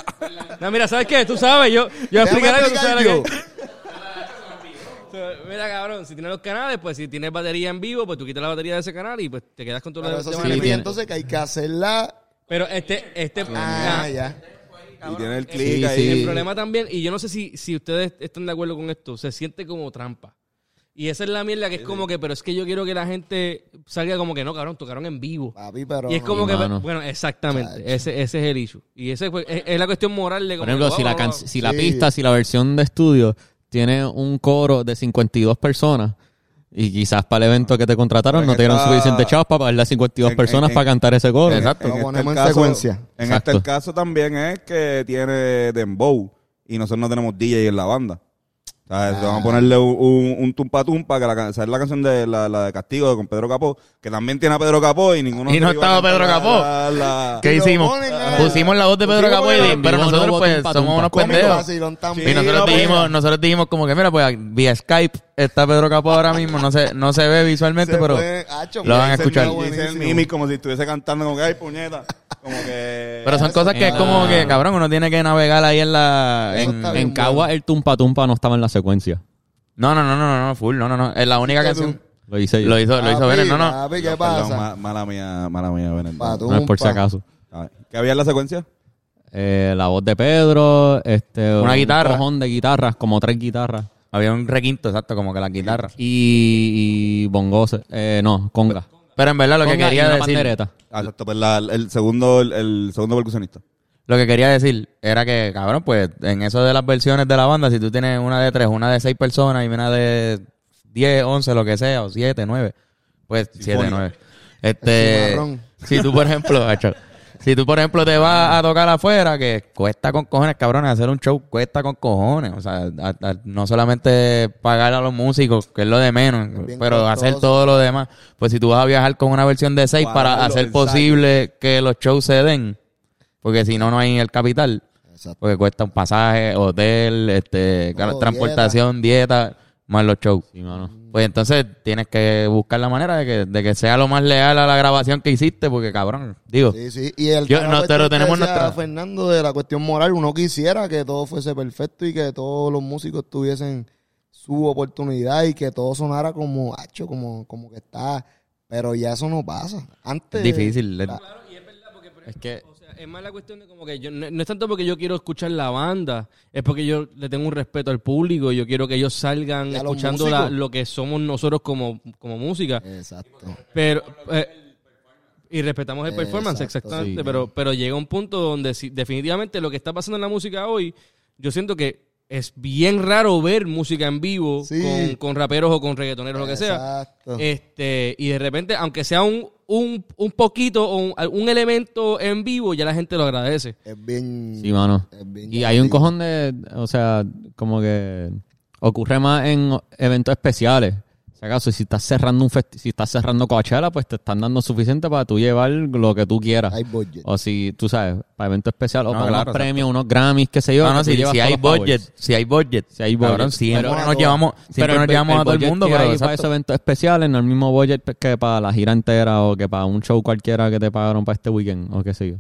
No, mira, ¿sabes qué? Tú sabes, yo, yo voy a Déjame explicar algo, tú explicar sabes yo. Mira, cabrón, si tienes los canales, pues si tienes batería en vivo, pues tú quitas la batería de ese canal y pues te quedas con todo lo demás entonces que hay que hacerla. Pero este, este, Ah, ah, ya. Y tiene el Sí, clic sí. ahí. El problema también, y yo no sé si, si ustedes están de acuerdo con esto, se siente como trampa. Y esa es la mierda que es como que, pero es que yo quiero que la gente salga como que no, cabrón, tocaron en vivo. Papi, pero. y es como que, mano. bueno, exactamente, ese, ese es el issue. Y ese fue- es, es la cuestión moral de como Por ejemplo, que, si, la, oh, can- oh, si la Sí. pista, si la versión de estudio tiene un coro de 52 personas y quizás para el evento que te contrataron Pues no te dieron está- suficiente chavos para pagarle a 52 En- personas en- para cantar ese coro. Exacto. Lo En ponemos en caso- secuencia. En Exacto. este caso también es que tiene Dembow y nosotros no tenemos DJ en la banda. O sea, Vamos a ponerle un, un, un tumpa tumpa, que la, la canción de la, la de Castigo con Pedro Capó, que también tiene a Pedro Capó y ninguno Y no estaba Pedro Capó. la- la- ¿Qué hicimos? ponen a- Pusimos la voz de Pedro Capó, y- la- pero nosotros pues tumpa, somos tumpa. unos pendejos. Y nosotros dijimos, nosotros dijimos como que, mira, pues vía Skype está Pedro Capó ahora mismo, no se, no se ve visualmente, Se pero puede- lo van a escuchar. como si estuviese cantando como que ay puñeta. Como que. pero son cosas que es Ah. como que, cabrón, uno tiene que navegar ahí en la... En Cagua el tumpa tumpa no estaba en la secuencia. no, no, no, no, no, no, full, no, no, no. Es la única ¿Qué canción. tú? Lo hice yo. Lo hizo, lo hizo no, no. papi, ¿qué Perdón, pasa? ma- mala mía, mala mía. No es por si acaso. A ver, ¿Qué había en la secuencia? Eh, la voz de Pedro, este, Una un guitarra. cojón de guitarras, como tres guitarras. Había un requinto, exacto, como que la guitarra. Y, y bongos, eh, no, conga. Pero en verdad lo que Conga y quería una decir... pandereta. Ah, exacto, pues la- el segundo, el, el segundo percusionista. Lo que quería decir era que, cabrón, pues en eso de las versiones de la banda, si tú tienes una de tres, una de seis personas y una de diez, once, lo que sea, o siete, nueve, pues siete, Sinfónica. nueve. Este, cimarrón. si tú, por ejemplo, si tú, por ejemplo, te vas a tocar afuera, que cuesta con cojones, cabrón, hacer un show cuesta con cojones. O sea, a- a- no solamente pagar a los músicos, que es lo de menos, bien pero hacer todo lo demás. Pues si tú vas a viajar con una versión de seis para hacer posible que los shows se den, porque si no, no hay el capital. Exacto. Porque cuesta un pasaje, hotel, este, Todo, transportación, dieta. más los shows. Sí, mano. Pues entonces tienes que buscar la manera de que, de que sea lo más leal a la grabación que hiciste, porque cabrón, digo, Sí, sí. Y el Yo- la no, cuestión pero que tenemos nuestra- Fernando de la cuestión moral, uno quisiera que todo fuese perfecto y que todos los músicos tuviesen su oportunidad y que todo sonara como hacho, como, como que está. Pero ya eso no pasa. Antes. es difícil. Ah, Es que sea, es más la cuestión de como que yo, no, no es tanto porque yo quiero escuchar la banda, es porque yo le tengo un respeto al público, yo quiero que ellos salgan Y a los escuchando la- músicos. lo que somos nosotros como, como música. Exacto. Pero eh, y respetamos el performance, Exacto, exactamente, sí. pero, pero llega un punto donde si- definitivamente lo que está pasando en la música hoy, yo siento que es bien raro ver música en vivo Sí. con, con raperos o con reggaetoneros, lo que sea. Exacto. Este, y de repente, aunque sea un, un, un poquito o un, un elemento en vivo, ya la gente lo agradece. es bien. Sí, mano. es bien Y hay un cojón de, o sea, como que ocurre más en eventos especiales. Si acaso, si estás cerrando un festi- si estás cerrando Coachella, pues te están dando suficiente para tú llevar lo que tú quieras. Hay budget. O si, tú sabes, para eventos especiales, o No, para claro, unos premios, unos Grammys, qué sé yo. No, no, si, si hay powers. budget, si hay budget, Si hay cabrón, budget. siempre Pero- nos llevamos, siempre Pero nos llevamos el a todo el mundo, pero para esos eventos especiales, no es el mismo budget que para la gira entera o que para un show cualquiera que te pagaron para este weekend o qué sé yo.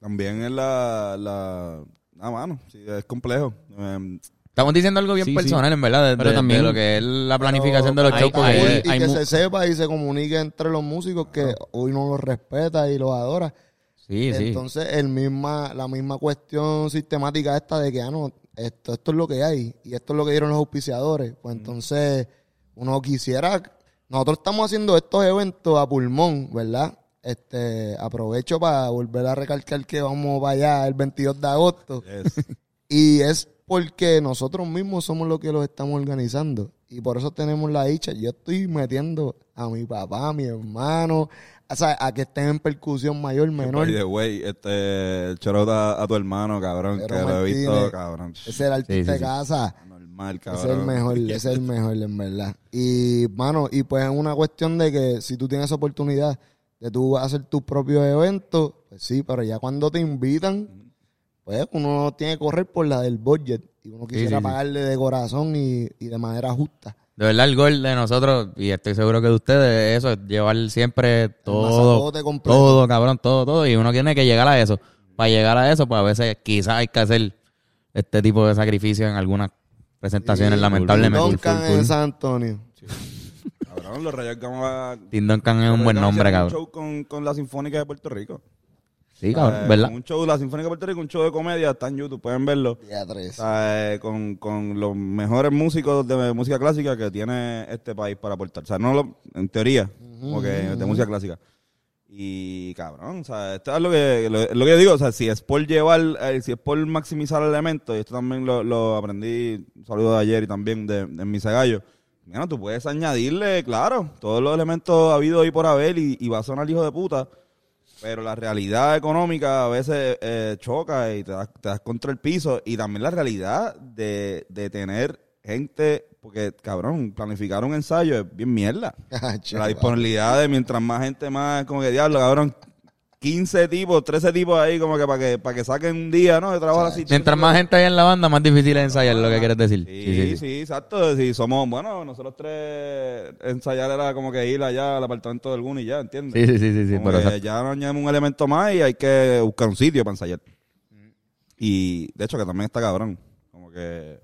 También es la... la ah, mano, sí, es complejo. Em, Estamos diciendo algo bien Sí, sí. personal, en verdad, de, Pero de- también- de lo que es la planificación de los hay- shows. porque- hay- y hay que se sepa y se comunique entre los músicos que hoy no los respeta y los adora. sí, sí. Entonces, el misma, la misma cuestión sistemática esta de que, ah, no, esto, esto es lo que hay y esto es lo que dieron los auspiciadores. Pues entonces, uno quisiera, nosotros estamos haciendo estos eventos a pulmón, ¿verdad? Este, aprovecho para volver a recalcar que vamos para allá el 22 de agosto. Y es porque nosotros mismos somos los que los estamos organizando. Y por eso tenemos la dicha. Yo estoy metiendo a mi papá, a mi hermano, o sea, a que estén en percusión mayor, menor. The way, este, shout a, a tu hermano, cabrón, Pero que lo he visto, cabrón. Ese es el artista Sí, sí, de sí. casa. Normal, Ese es cabrón. el mejor, ese es el mejor, en verdad. Y, mano, y pues es una cuestión de que si tú tienes oportunidad de tú hacer tus propios eventos, pues sí, pero ya cuando te invitan, pues uno tiene que correr por la del budget. Y uno quisiera sí, sí. pagarle de corazón y, y de manera justa. De verdad, el gol de nosotros, y estoy seguro que de ustedes, eso, es llevar siempre todo, todo, cabrón, todo, todo, y uno tiene que llegar a eso. Para llegar a eso, pues a veces quizás hay que hacer este tipo de sacrificio en algunas presentaciones, lamentablemente. Duncan en San Antonio. Cabrón, los Rayos Gama... Tim Duncan es un buen nombre, Un cabrón. show con, con la Sinfónica de Puerto Rico. Sí, Eh, cabrón, ¿verdad? Un show, la Sinfónica de Puerto Rico, un show de comedia, está en YouTube, pueden verlo. Tres. Sea, eh, con, con los mejores músicos de música clásica que tiene este país para aportar. O sea, no lo- en teoría, como que de música clásica. Y cabrón, o sea, esto es lo que, lo, lo que yo digo, o sea, si es por llevar, eh, si es por maximizar elementos, y esto también lo, lo aprendí, un saludo de ayer y también de, de mi gallo. Mira, tú puedes añadirle, claro, todos los elementos habido y por haber y, y va a sonar hijo de puta. Pero la realidad económica a veces eh, choca y te das, te das contra el piso. Y también la realidad de, de tener gente, porque cabrón, planificar un ensayo es bien mierda. la disponibilidad de mientras más gente más, como que diablo, cabrón, 15 tipos, 13 tipos ahí como que para que para que saquen un día, ¿no? De trabajo así. Mientras más gente hay en la banda, más difícil es ensayar, lo que quieres decir. Sí, sí, exacto. Si somos, bueno, nosotros tres ensayar era como que ir allá al apartamento de alguno y ya, ¿entiendes? Sí, sí, sí, sí, sí, Como pero que ya nos añadimos un elemento más y hay que buscar un sitio para ensayar. Y de hecho que también está cabrón. Como que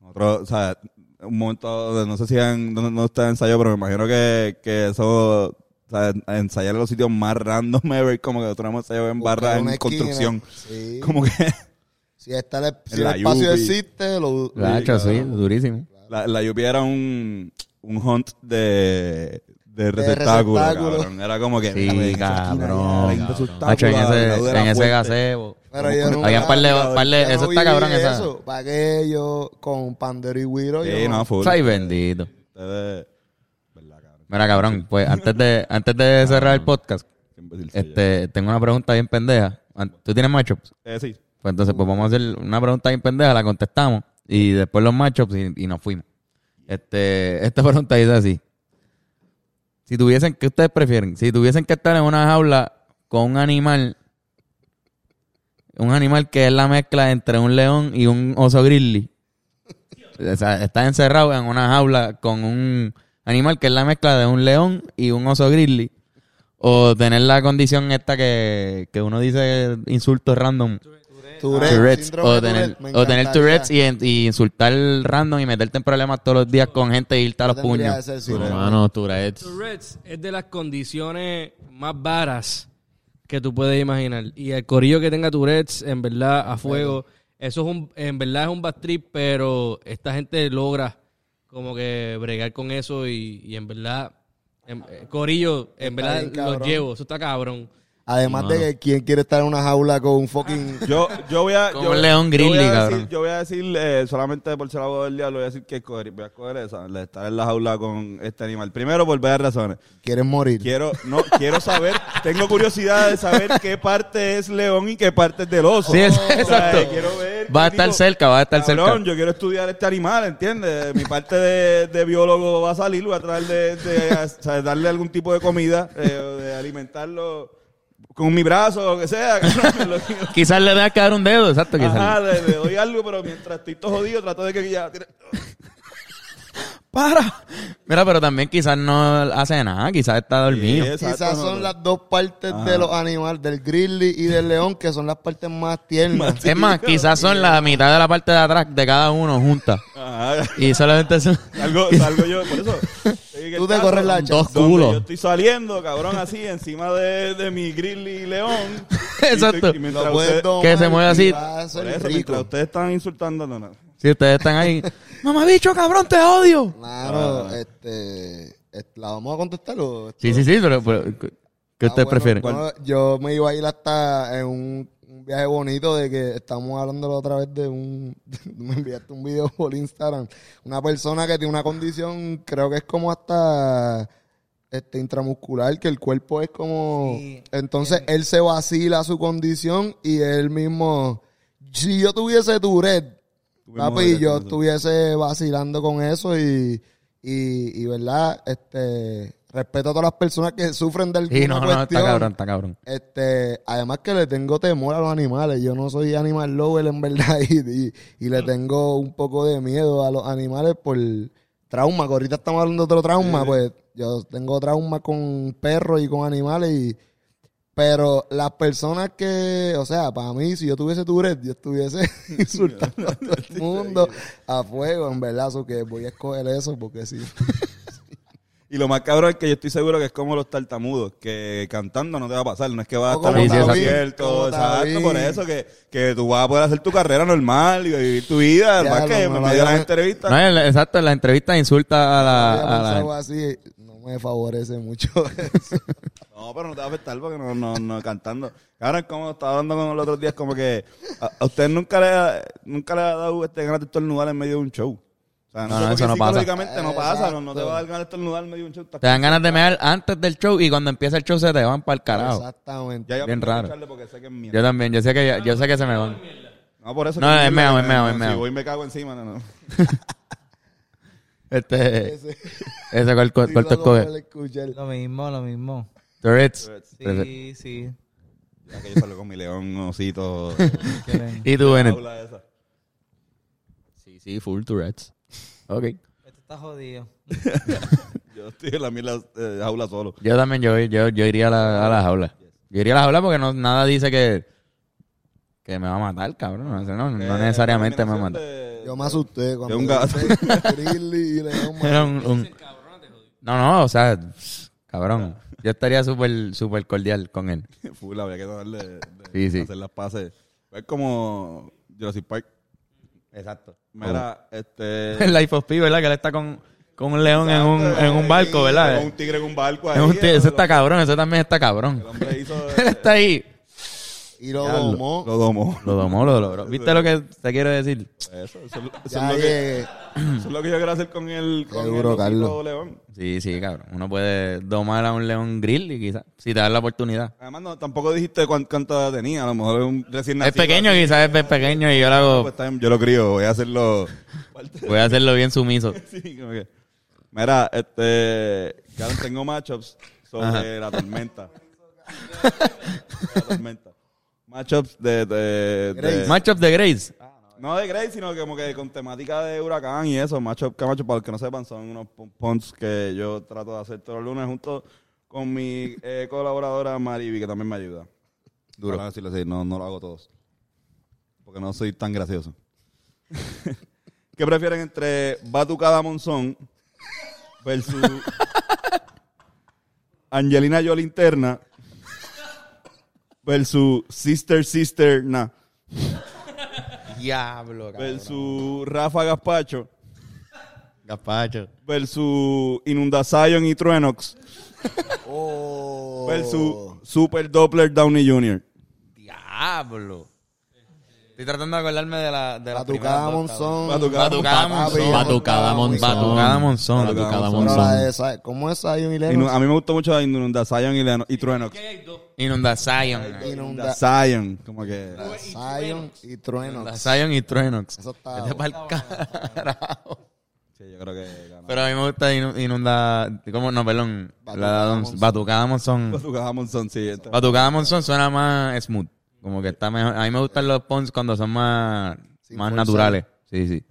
nosotros, o sea, un momento, no sé si han, no, no está ensayado, pero me imagino que, que eso, o sea, ensayar en los sitios más random ever, como que nosotros hemos ensayado en una en esquina. construcción. Sí. Como que Si, está el, si el la espacio Yupi. existe, lo, Gacho, sí, durísimo. la, la lluvia era un, un hunt de, de receptáculo, receptáculo. cabrón. Era como que... Sí, esa cabrón. Hacho, en ese, la en ese gazebo. Pero yo nunca- Había un par de, par de- yo no eso está cabrón, esa. Eso, para que yo con Pandero y Guiro, Sí, yo no, full. Ay, bendito. Ustedes-. Mira, cabrón, pues antes de, antes de cerrar el podcast, este, tengo una pregunta bien pendeja. ¿Tú tienes matchups? Eh, sí. Pues entonces, pues vamos a hacer una pregunta bien pendeja, la contestamos y después los matchups y, y nos fuimos. Este, esta pregunta dice así. Si tuviesen, ¿qué ustedes prefieren? Si tuviesen que estar en una jaula con un animal, un animal que es la mezcla entre un león y un oso grizzly. O sea, estás encerrado en una jaula con un animal que es la mezcla de un león y un oso grizzly. O tener la condición esta que, que uno dice insultos random. Tourette, Tourette's, síndrome o tener, o tener encantaría. Tourette's y, y insultar random y meterte en problemas todos los días con gente y irte a los puños. No, Tourette's. Tourette's es de las condiciones más varas que tú puedes imaginar. Y el corillo que tenga Tourette's, en verdad, a fuego, eso es un, en verdad es un bad trip, pero esta gente logra como que bregar con eso y, y en verdad, en- eh, corillo, en Está verdad los llevo, eso está cabrón. Además de que quién quiere estar en una jaula con un fucking... Yo, yo voy a... Como yo, un león yo voy a grizzly, decir- cabrón. Yo voy a decir, eh, solamente por ser abogado del diablo, voy a decir que escoger- voy a escoger esa, la de estar en la jaula con este animal. Primero, por varias razones. Quieren morir. Quiero, no, quiero saber, tengo curiosidad de saber qué parte es león y qué parte es del oso. Sí, es- O sea, exacto. Quiero ver Va a estar cerca, va a estar cabrón, cerca. yo quiero estudiar este animal, ¿entiendes? Mi parte de, de biólogo va a salir, voy a tratar de, de, o sea, darle algún tipo de comida, eh, o de alimentarlo con mi brazo o lo que sea. Quizás le tengas que dar un dedo, exacto. Quizás. Ajá, le, le doy algo, pero mientras estoy todo jodido, trato de que ya... ¡Para! Mira, pero también quizás no hace nada, quizás está dormido. Sí, exacto, Quizás son no. las dos partes de los animales, del grizzly y del león, que son las partes más tiernas. es más, quizás son la mitad de la parte de atrás de cada uno juntas. Ajá. Y solamente son... Salgo, salgo yo, por eso. Tú te corres la Dos Yo culos. estoy saliendo, cabrón, así, encima de, de mi grizzly león. Exacto. Y estoy- y Que se mueve y así. por eso, rico. mientras ustedes están insultando, no, no. Si ustedes están ahí... ¡Mamá bicho, cabrón, te odio! Claro, Ah. este, este, ¿La vamos a contestar o esto? Sí, sí, sí, pero... pero ¿Qué Ah, ustedes bueno, prefieren? no, yo me iba a ir hasta en un, un viaje bonito de que estamos hablando la otra vez de un... me enviaste un video por Instagram. Una persona que tiene una condición, creo que es como hasta este intramuscular, que el cuerpo es como... Sí. Entonces él se vacila su condición y él mismo... Si yo tuviese Tourette, papi, yo estuviese vacilando con eso y, y, y verdad, este... Respeto a todas las personas que sufren de alguna Sí, no, no, está cuestión. cabrón, está cabrón. Este, además que le tengo temor a los animales. Yo no soy animal lover en verdad y, y, y le tengo un poco de miedo a los animales por trauma. Que ahorita estamos hablando de otro trauma, pues yo tengo trauma con perros y con animales y pero las personas que, o sea, para mí, si yo tuviese Tourette, yo estuviese insultando a todo el mundo a fuego, en verdad, so que voy a escoger eso porque sí. Y lo más cabrón es que yo estoy seguro que es como los tartamudos, que cantando no te va a pasar, no es que vas a estar como exacto, por eso que, que tú vas a poder hacer tu carrera normal y vivir tu vida, Ya, más no, que no en medio de las entrevistas. No, exacto, en la entrevista insulta a la... A la- así, me favorece mucho eso. No, pero no te va a afectar porque no, no, no cantando. Ahora, como estaba hablando con los otros días, como que a, a usted nunca le, ha- nunca le ha dado este ganas de estornudar en medio de un show. O sea, No, eso no pasa. psicológicamente no pasa, no, no te va a dar ganas de estornudar en medio de un show. Te dan ganas de mear antes del show y cuando empieza el show se te van para el carajo. Exactamente. Ya yo Bien raro. escucharle porque sé que es mierda. Yo también, yo sé que yo sé que se me van. No, por eso No, es que es meo, no, es meo. Si voy me cago encima, no, no. Este, Ese- ese cuál cuál cuál. Lo mismo, lo mismo. Tourette's. Sí, sí. Ya que yo salgo con mi león, osito. Y tú, Bennett. jaula esa. Sí, sí, full Tourette's. Ok. Esto está jodido. Yo estoy en la mierda eh, jaula solo. Yo también, yo, yo, yo iría a la, a la jaula. Yo iría a la jaula porque no, nada dice que, que me va a matar, cabrón. No, no, no necesariamente me va a matar. de- Yo me asusté cuando un gato. grizzly y león. Era un, un- No, no, o sea, cabrón. Yo estaría súper, súper cordial con él. Full, había que darle de, Sí, sí. hacer las pases. Es como Jurassic Park. Exacto. Mira, este... El Life of Pi, ¿verdad? Que él está con, con un león en un, en un barco, Con ¿verdad? un tigre en un barco ahí. Es un ti- el- ese está cabrón, ese también está El cabrón. hombre hizo... Él está ahí. Y lo domó. Lo domó. Lo domó, lo logró. ¿Viste lo que te quiero decir? Eso, eso, eso Ya es lo que, eso es lo que yo quiero hacer con el, con Seguro, el Carlos. león. Sí, sí, cabrón. Uno puede domar a un león grill y quizás, si te das la oportunidad. Además, no, tampoco dijiste cuán- cuánta edad tenía. A lo mejor es un recién Es nacido. pequeño, así. quizás es pequeño y yo lo hago, pues está bien, yo lo crío, voy a hacerlo. voy a hacerlo bien sumiso. sí, como que. Mira, este. Claro, tengo matchups sobre la tormenta. la tormenta. Matchups de. de, de- Grace. Matchup de Grace. no de Grace, sino que como que con temática de huracán y eso. Matchup, que matchup, para los que no sepan, son unos punts que yo trato de hacer todos los lunes junto con mi eh, colaboradora Mariby, que también me ayuda. Duro. Para decirlo así, no, no lo hago todos. Porque no soy tan gracioso. ¿Qué prefieren entre Batucada Monzón versus Angelina Jolie interna versus Sister Sister Na Diablo, versus Rafa Gaspacho Gaspacho. versus Inundación y Truenox Oh. versus Super Doppler Downey Jr. Diablo. Estoy tratando de acordarme de la de la Batucada Monzón. Batucada Monzón. Batucada Monzón. Batucada Monzón. Batucada Monzón. ¿Cómo es Zion y Lennox? a mí me gustó mucho Inunda Zion y, Leno- y Truenox. Inunda Zion. Inunda Zion, como que... Zion y Trueno. Inunda Zion y Truenox. Eso está- Vete pa'l carajo. Sí, yo creo que. Pero a mí me gusta Inu- Inunda... ¿Cómo? No, perdón. Batucada Monzón. Batucada Monzón. Sí. Batucada Monzón suena más smooth. Como que está mejor. A mí me gustan los pons cuando son más, Sin más forzar. naturales. Sí, sí.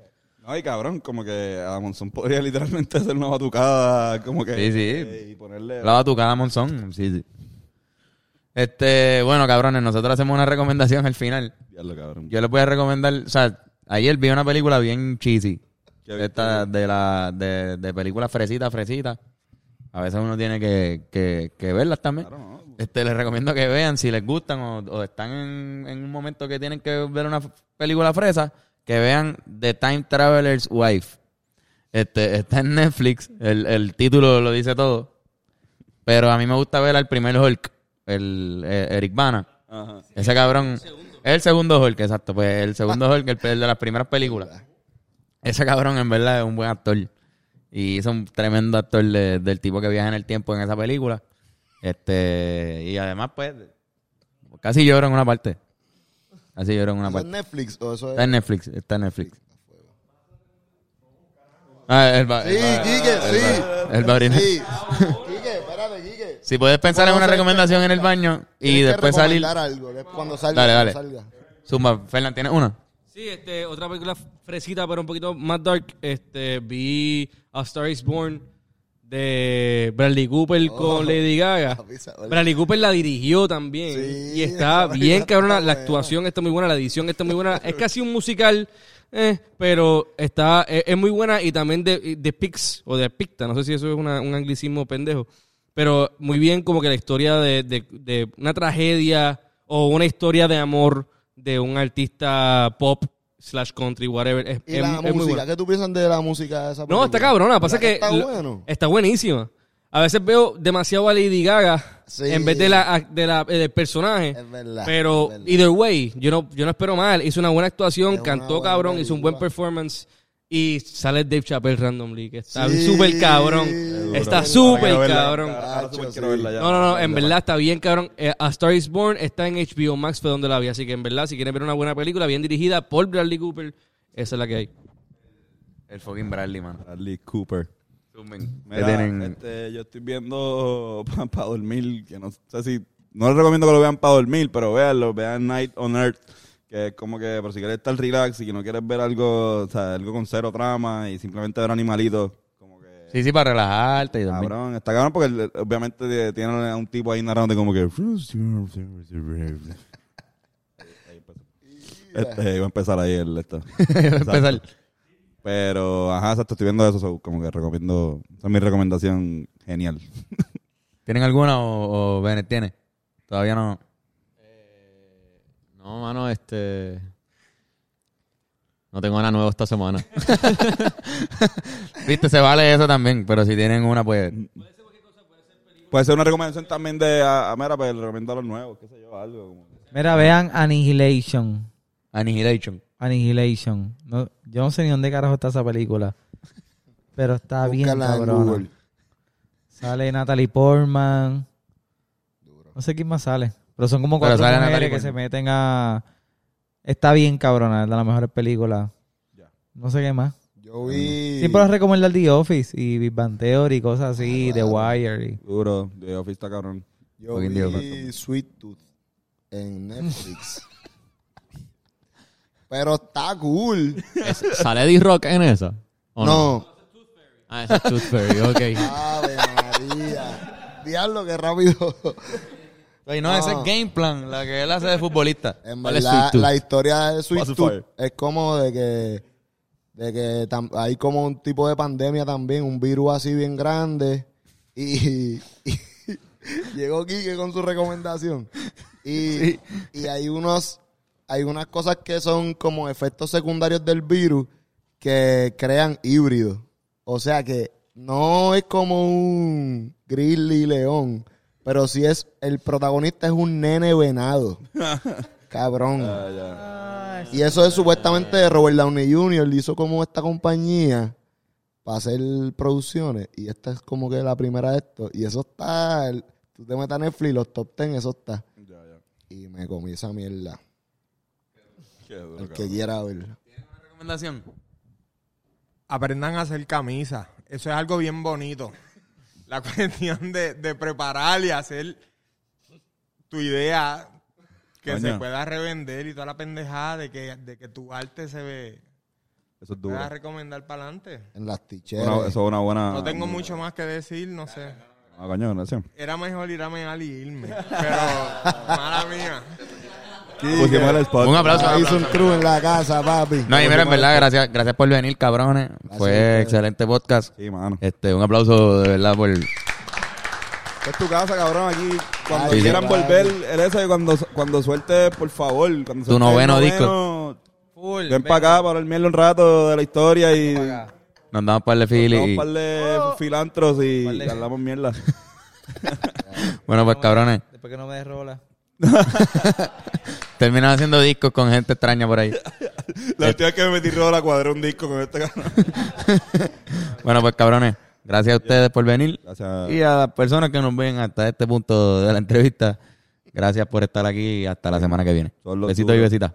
No, y cabrón, como que a Monzón podría literalmente hacer una batucada, como que... Sí, sí. eh, Y ponerle... La batucada Monzón. Sí, sí. Este, bueno, cabrones, nosotros hacemos una recomendación al final. Diablo, cabrón. Yo les voy a recomendar, o sea, ayer vi una película bien cheesy. Esta de la de, de película fresita, fresita. A veces uno tiene que, que, que verlas también. Claro, ¿no? Este, les recomiendo que vean si les gustan o, o están en, en un momento que tienen que ver una película fresa, que vean The Time Traveler's Wife. Este, está en Netflix, el, el título lo dice todo. Pero a mí me gusta ver al primer Hulk, el, eh, Eric Bana. Ajá. Ese cabrón. Es el segundo Hulk, exacto. Pues el segundo Hulk, el, el de las primeras películas. Ese cabrón, en verdad, es un buen actor. Y es un tremendo actor de- del tipo que viaja en el tiempo en esa película. Este. Y además, pues. Casi lloro en una parte. Casi lloro en una ¿Eso es parte. Netflix o eso es...? Está en Netflix. Está en Netflix. Ah, él va. Sí, Quique, sí. él va. Sí. Quique, espérate, Quique. Si puedes pensar en una recomendación en el baño y después salir. algo cuando salga. Dale, dale. cuando salga. Zumba, Fernán, ¿tienes una? Sí, este, otra película fresita, pero un poquito más dark. Este, vi A Star is Born de Bradley Cooper con Lady Gaga. Bradley Cooper la dirigió también. Sí, y está bien cabrona. La actuación está muy buena, la edición está muy buena. Es casi un musical, eh, pero está es, es muy buena y también de, de Pix o de Picta. No sé si eso es una- un anglicismo pendejo. Pero muy bien como que la historia de, de- de una tragedia o una historia de amor de un artista pop slash country, whatever. Es, ¿Y es- la es muy música? buena. ¿Qué tú piensas de la música de esa película? No, está cabrona. Pasa ¿Verdad que Está lo- bueno. está buenísima. A veces veo demasiado a Lady Gaga Sí. en vez de la, de la- del personaje. Es verdad, Pero, es verdad. either way, yo no, yo no espero mal. Hizo una buena actuación, Es cantó buena cabrón, hizo un buen performance. Y sale Dave Chappelle randomly, que está Sí. súper cabrón. Seguro. Está súper quiero verla. cabrón. Ahora súper Hacho, quiero sí. verla ya. No, no, no, en verdad está bien, cabrón. Eh, A Star is Born está en HBO Max, fue donde la vi. Así que en verdad, si quieren ver una buena película, bien dirigida por Bradley Cooper, esa es la que hay. El fucking Bradley, man. Bradley Cooper. ¿Qué Mira, tienen? este, yo estoy viendo para dormir, que no sé si... No les recomiendo que lo vean para dormir, pero véanlo, vean Night on Earth, que es como que, por si quieres estar relax y que no quieres ver algo, o sea, algo con cero trama y simplemente ver animalitos, como que... Sí, sí, para relajarte y dormir. Cabrón, está cabrón porque obviamente tiene a un tipo ahí narrando como que... Este, iba a empezar ahí el... Esto. Empezar. Pero, ajá, exacto, estoy viendo eso, so, como que recomiendo... Esa es mi recomendación genial. ¿Tienen alguna o, o Bennett tiene? Todavía no. No, mano, este. No tengo nada nuevo esta semana. Viste, se vale eso también, pero si tienen una, pues. Puede ser una recomendación también de a, a Mera, pues le recomiendo a los nuevos, qué sé yo, algo como... Mira, vean Annihilation. Annihilation. Annihilation. No, yo no sé ni dónde carajo está esa película. Pero está bien cabrona. Sale Natalie Portman. No sé quién más sale. Pero son como cuatro mujeres Natalie que se meten a... Está bien cabrona, es de las mejores películas. Ya. No sé qué más. Yo vi... Siempre los recomiendo el The Office y Big Bang Theory y cosas así, The Wire. y- Duro, de Office está cabrón. Yo Hoy vi Sweet Tooth en Netflix. Pero está cool. Es- ¿Sale D-Rock en esa? ¿O No. Ah, esa es Tooth Fairy, ok. Ave María. Diablo, qué rápido. Oye, no, ese es Game Plan, la que él hace de futbolista. La historia de Sweet. Tooth es como de que, de que tam- hay como un tipo de pandemia también, un virus así bien grande. Y, y llegó Quique con su recomendación. Y, y hay unos, hay unas cosas que son como efectos secundarios del virus que crean híbridos. O sea que no es como un grizzly león, pero sí es, el protagonista es un nene venado. Cabrón. Ya, ya. Y eso es supuestamente de Robert Downey Jr. hizo como esta compañía para hacer producciones. Y esta es como que la primera de esto. Y eso está. el- tú te metes a Netflix, los top 10, eso está. Y me comí esa mierda. El que quiera ver. recomendación? aprendan a hacer camisa. Eso es algo bien bonito. La cuestión de, de preparar y hacer tu idea que Coño. se pueda revender y toda la pendejada de que, de que tu arte se ve Eso es duro. pueda recomendar para adelante. En las ticheras. Una- eso es una buena. No tengo mucho más que decir, no sé. Ah, coño, gracias. Era mejor ir a mear y irme. Pero, mala mía. El spot. Un aplauso. un Hizo un aplauso. crew en la casa, papi. No, y mira, en verdad, gracias, gracias por venir, cabrones. Fue ustedes. excelente podcast. Sí, mano. Este, un aplauso de verdad por... Es tu casa, cabrón, aquí. Cuando Ay, quieran sí. volver, el ese, cuando, cuando suelte, por favor. Cuando Tu suelte el noveno noveno, Full. Ven para acá para dormirle un rato de la historia y... Nos damos par de fili Somos y... un par de filantros y hablamos mierda. Bueno, pues cabrones, Después que no me des rola. terminan haciendo discos con gente extraña por ahí. La última vez que me metí rola cuadré un disco con este cabrón. Bueno, pues cabrones, gracias a ustedes por venir. Gracias. Y a las personas que nos ven hasta este punto de la entrevista, gracias por estar aquí y hasta la semana que viene. Besitos y besitas.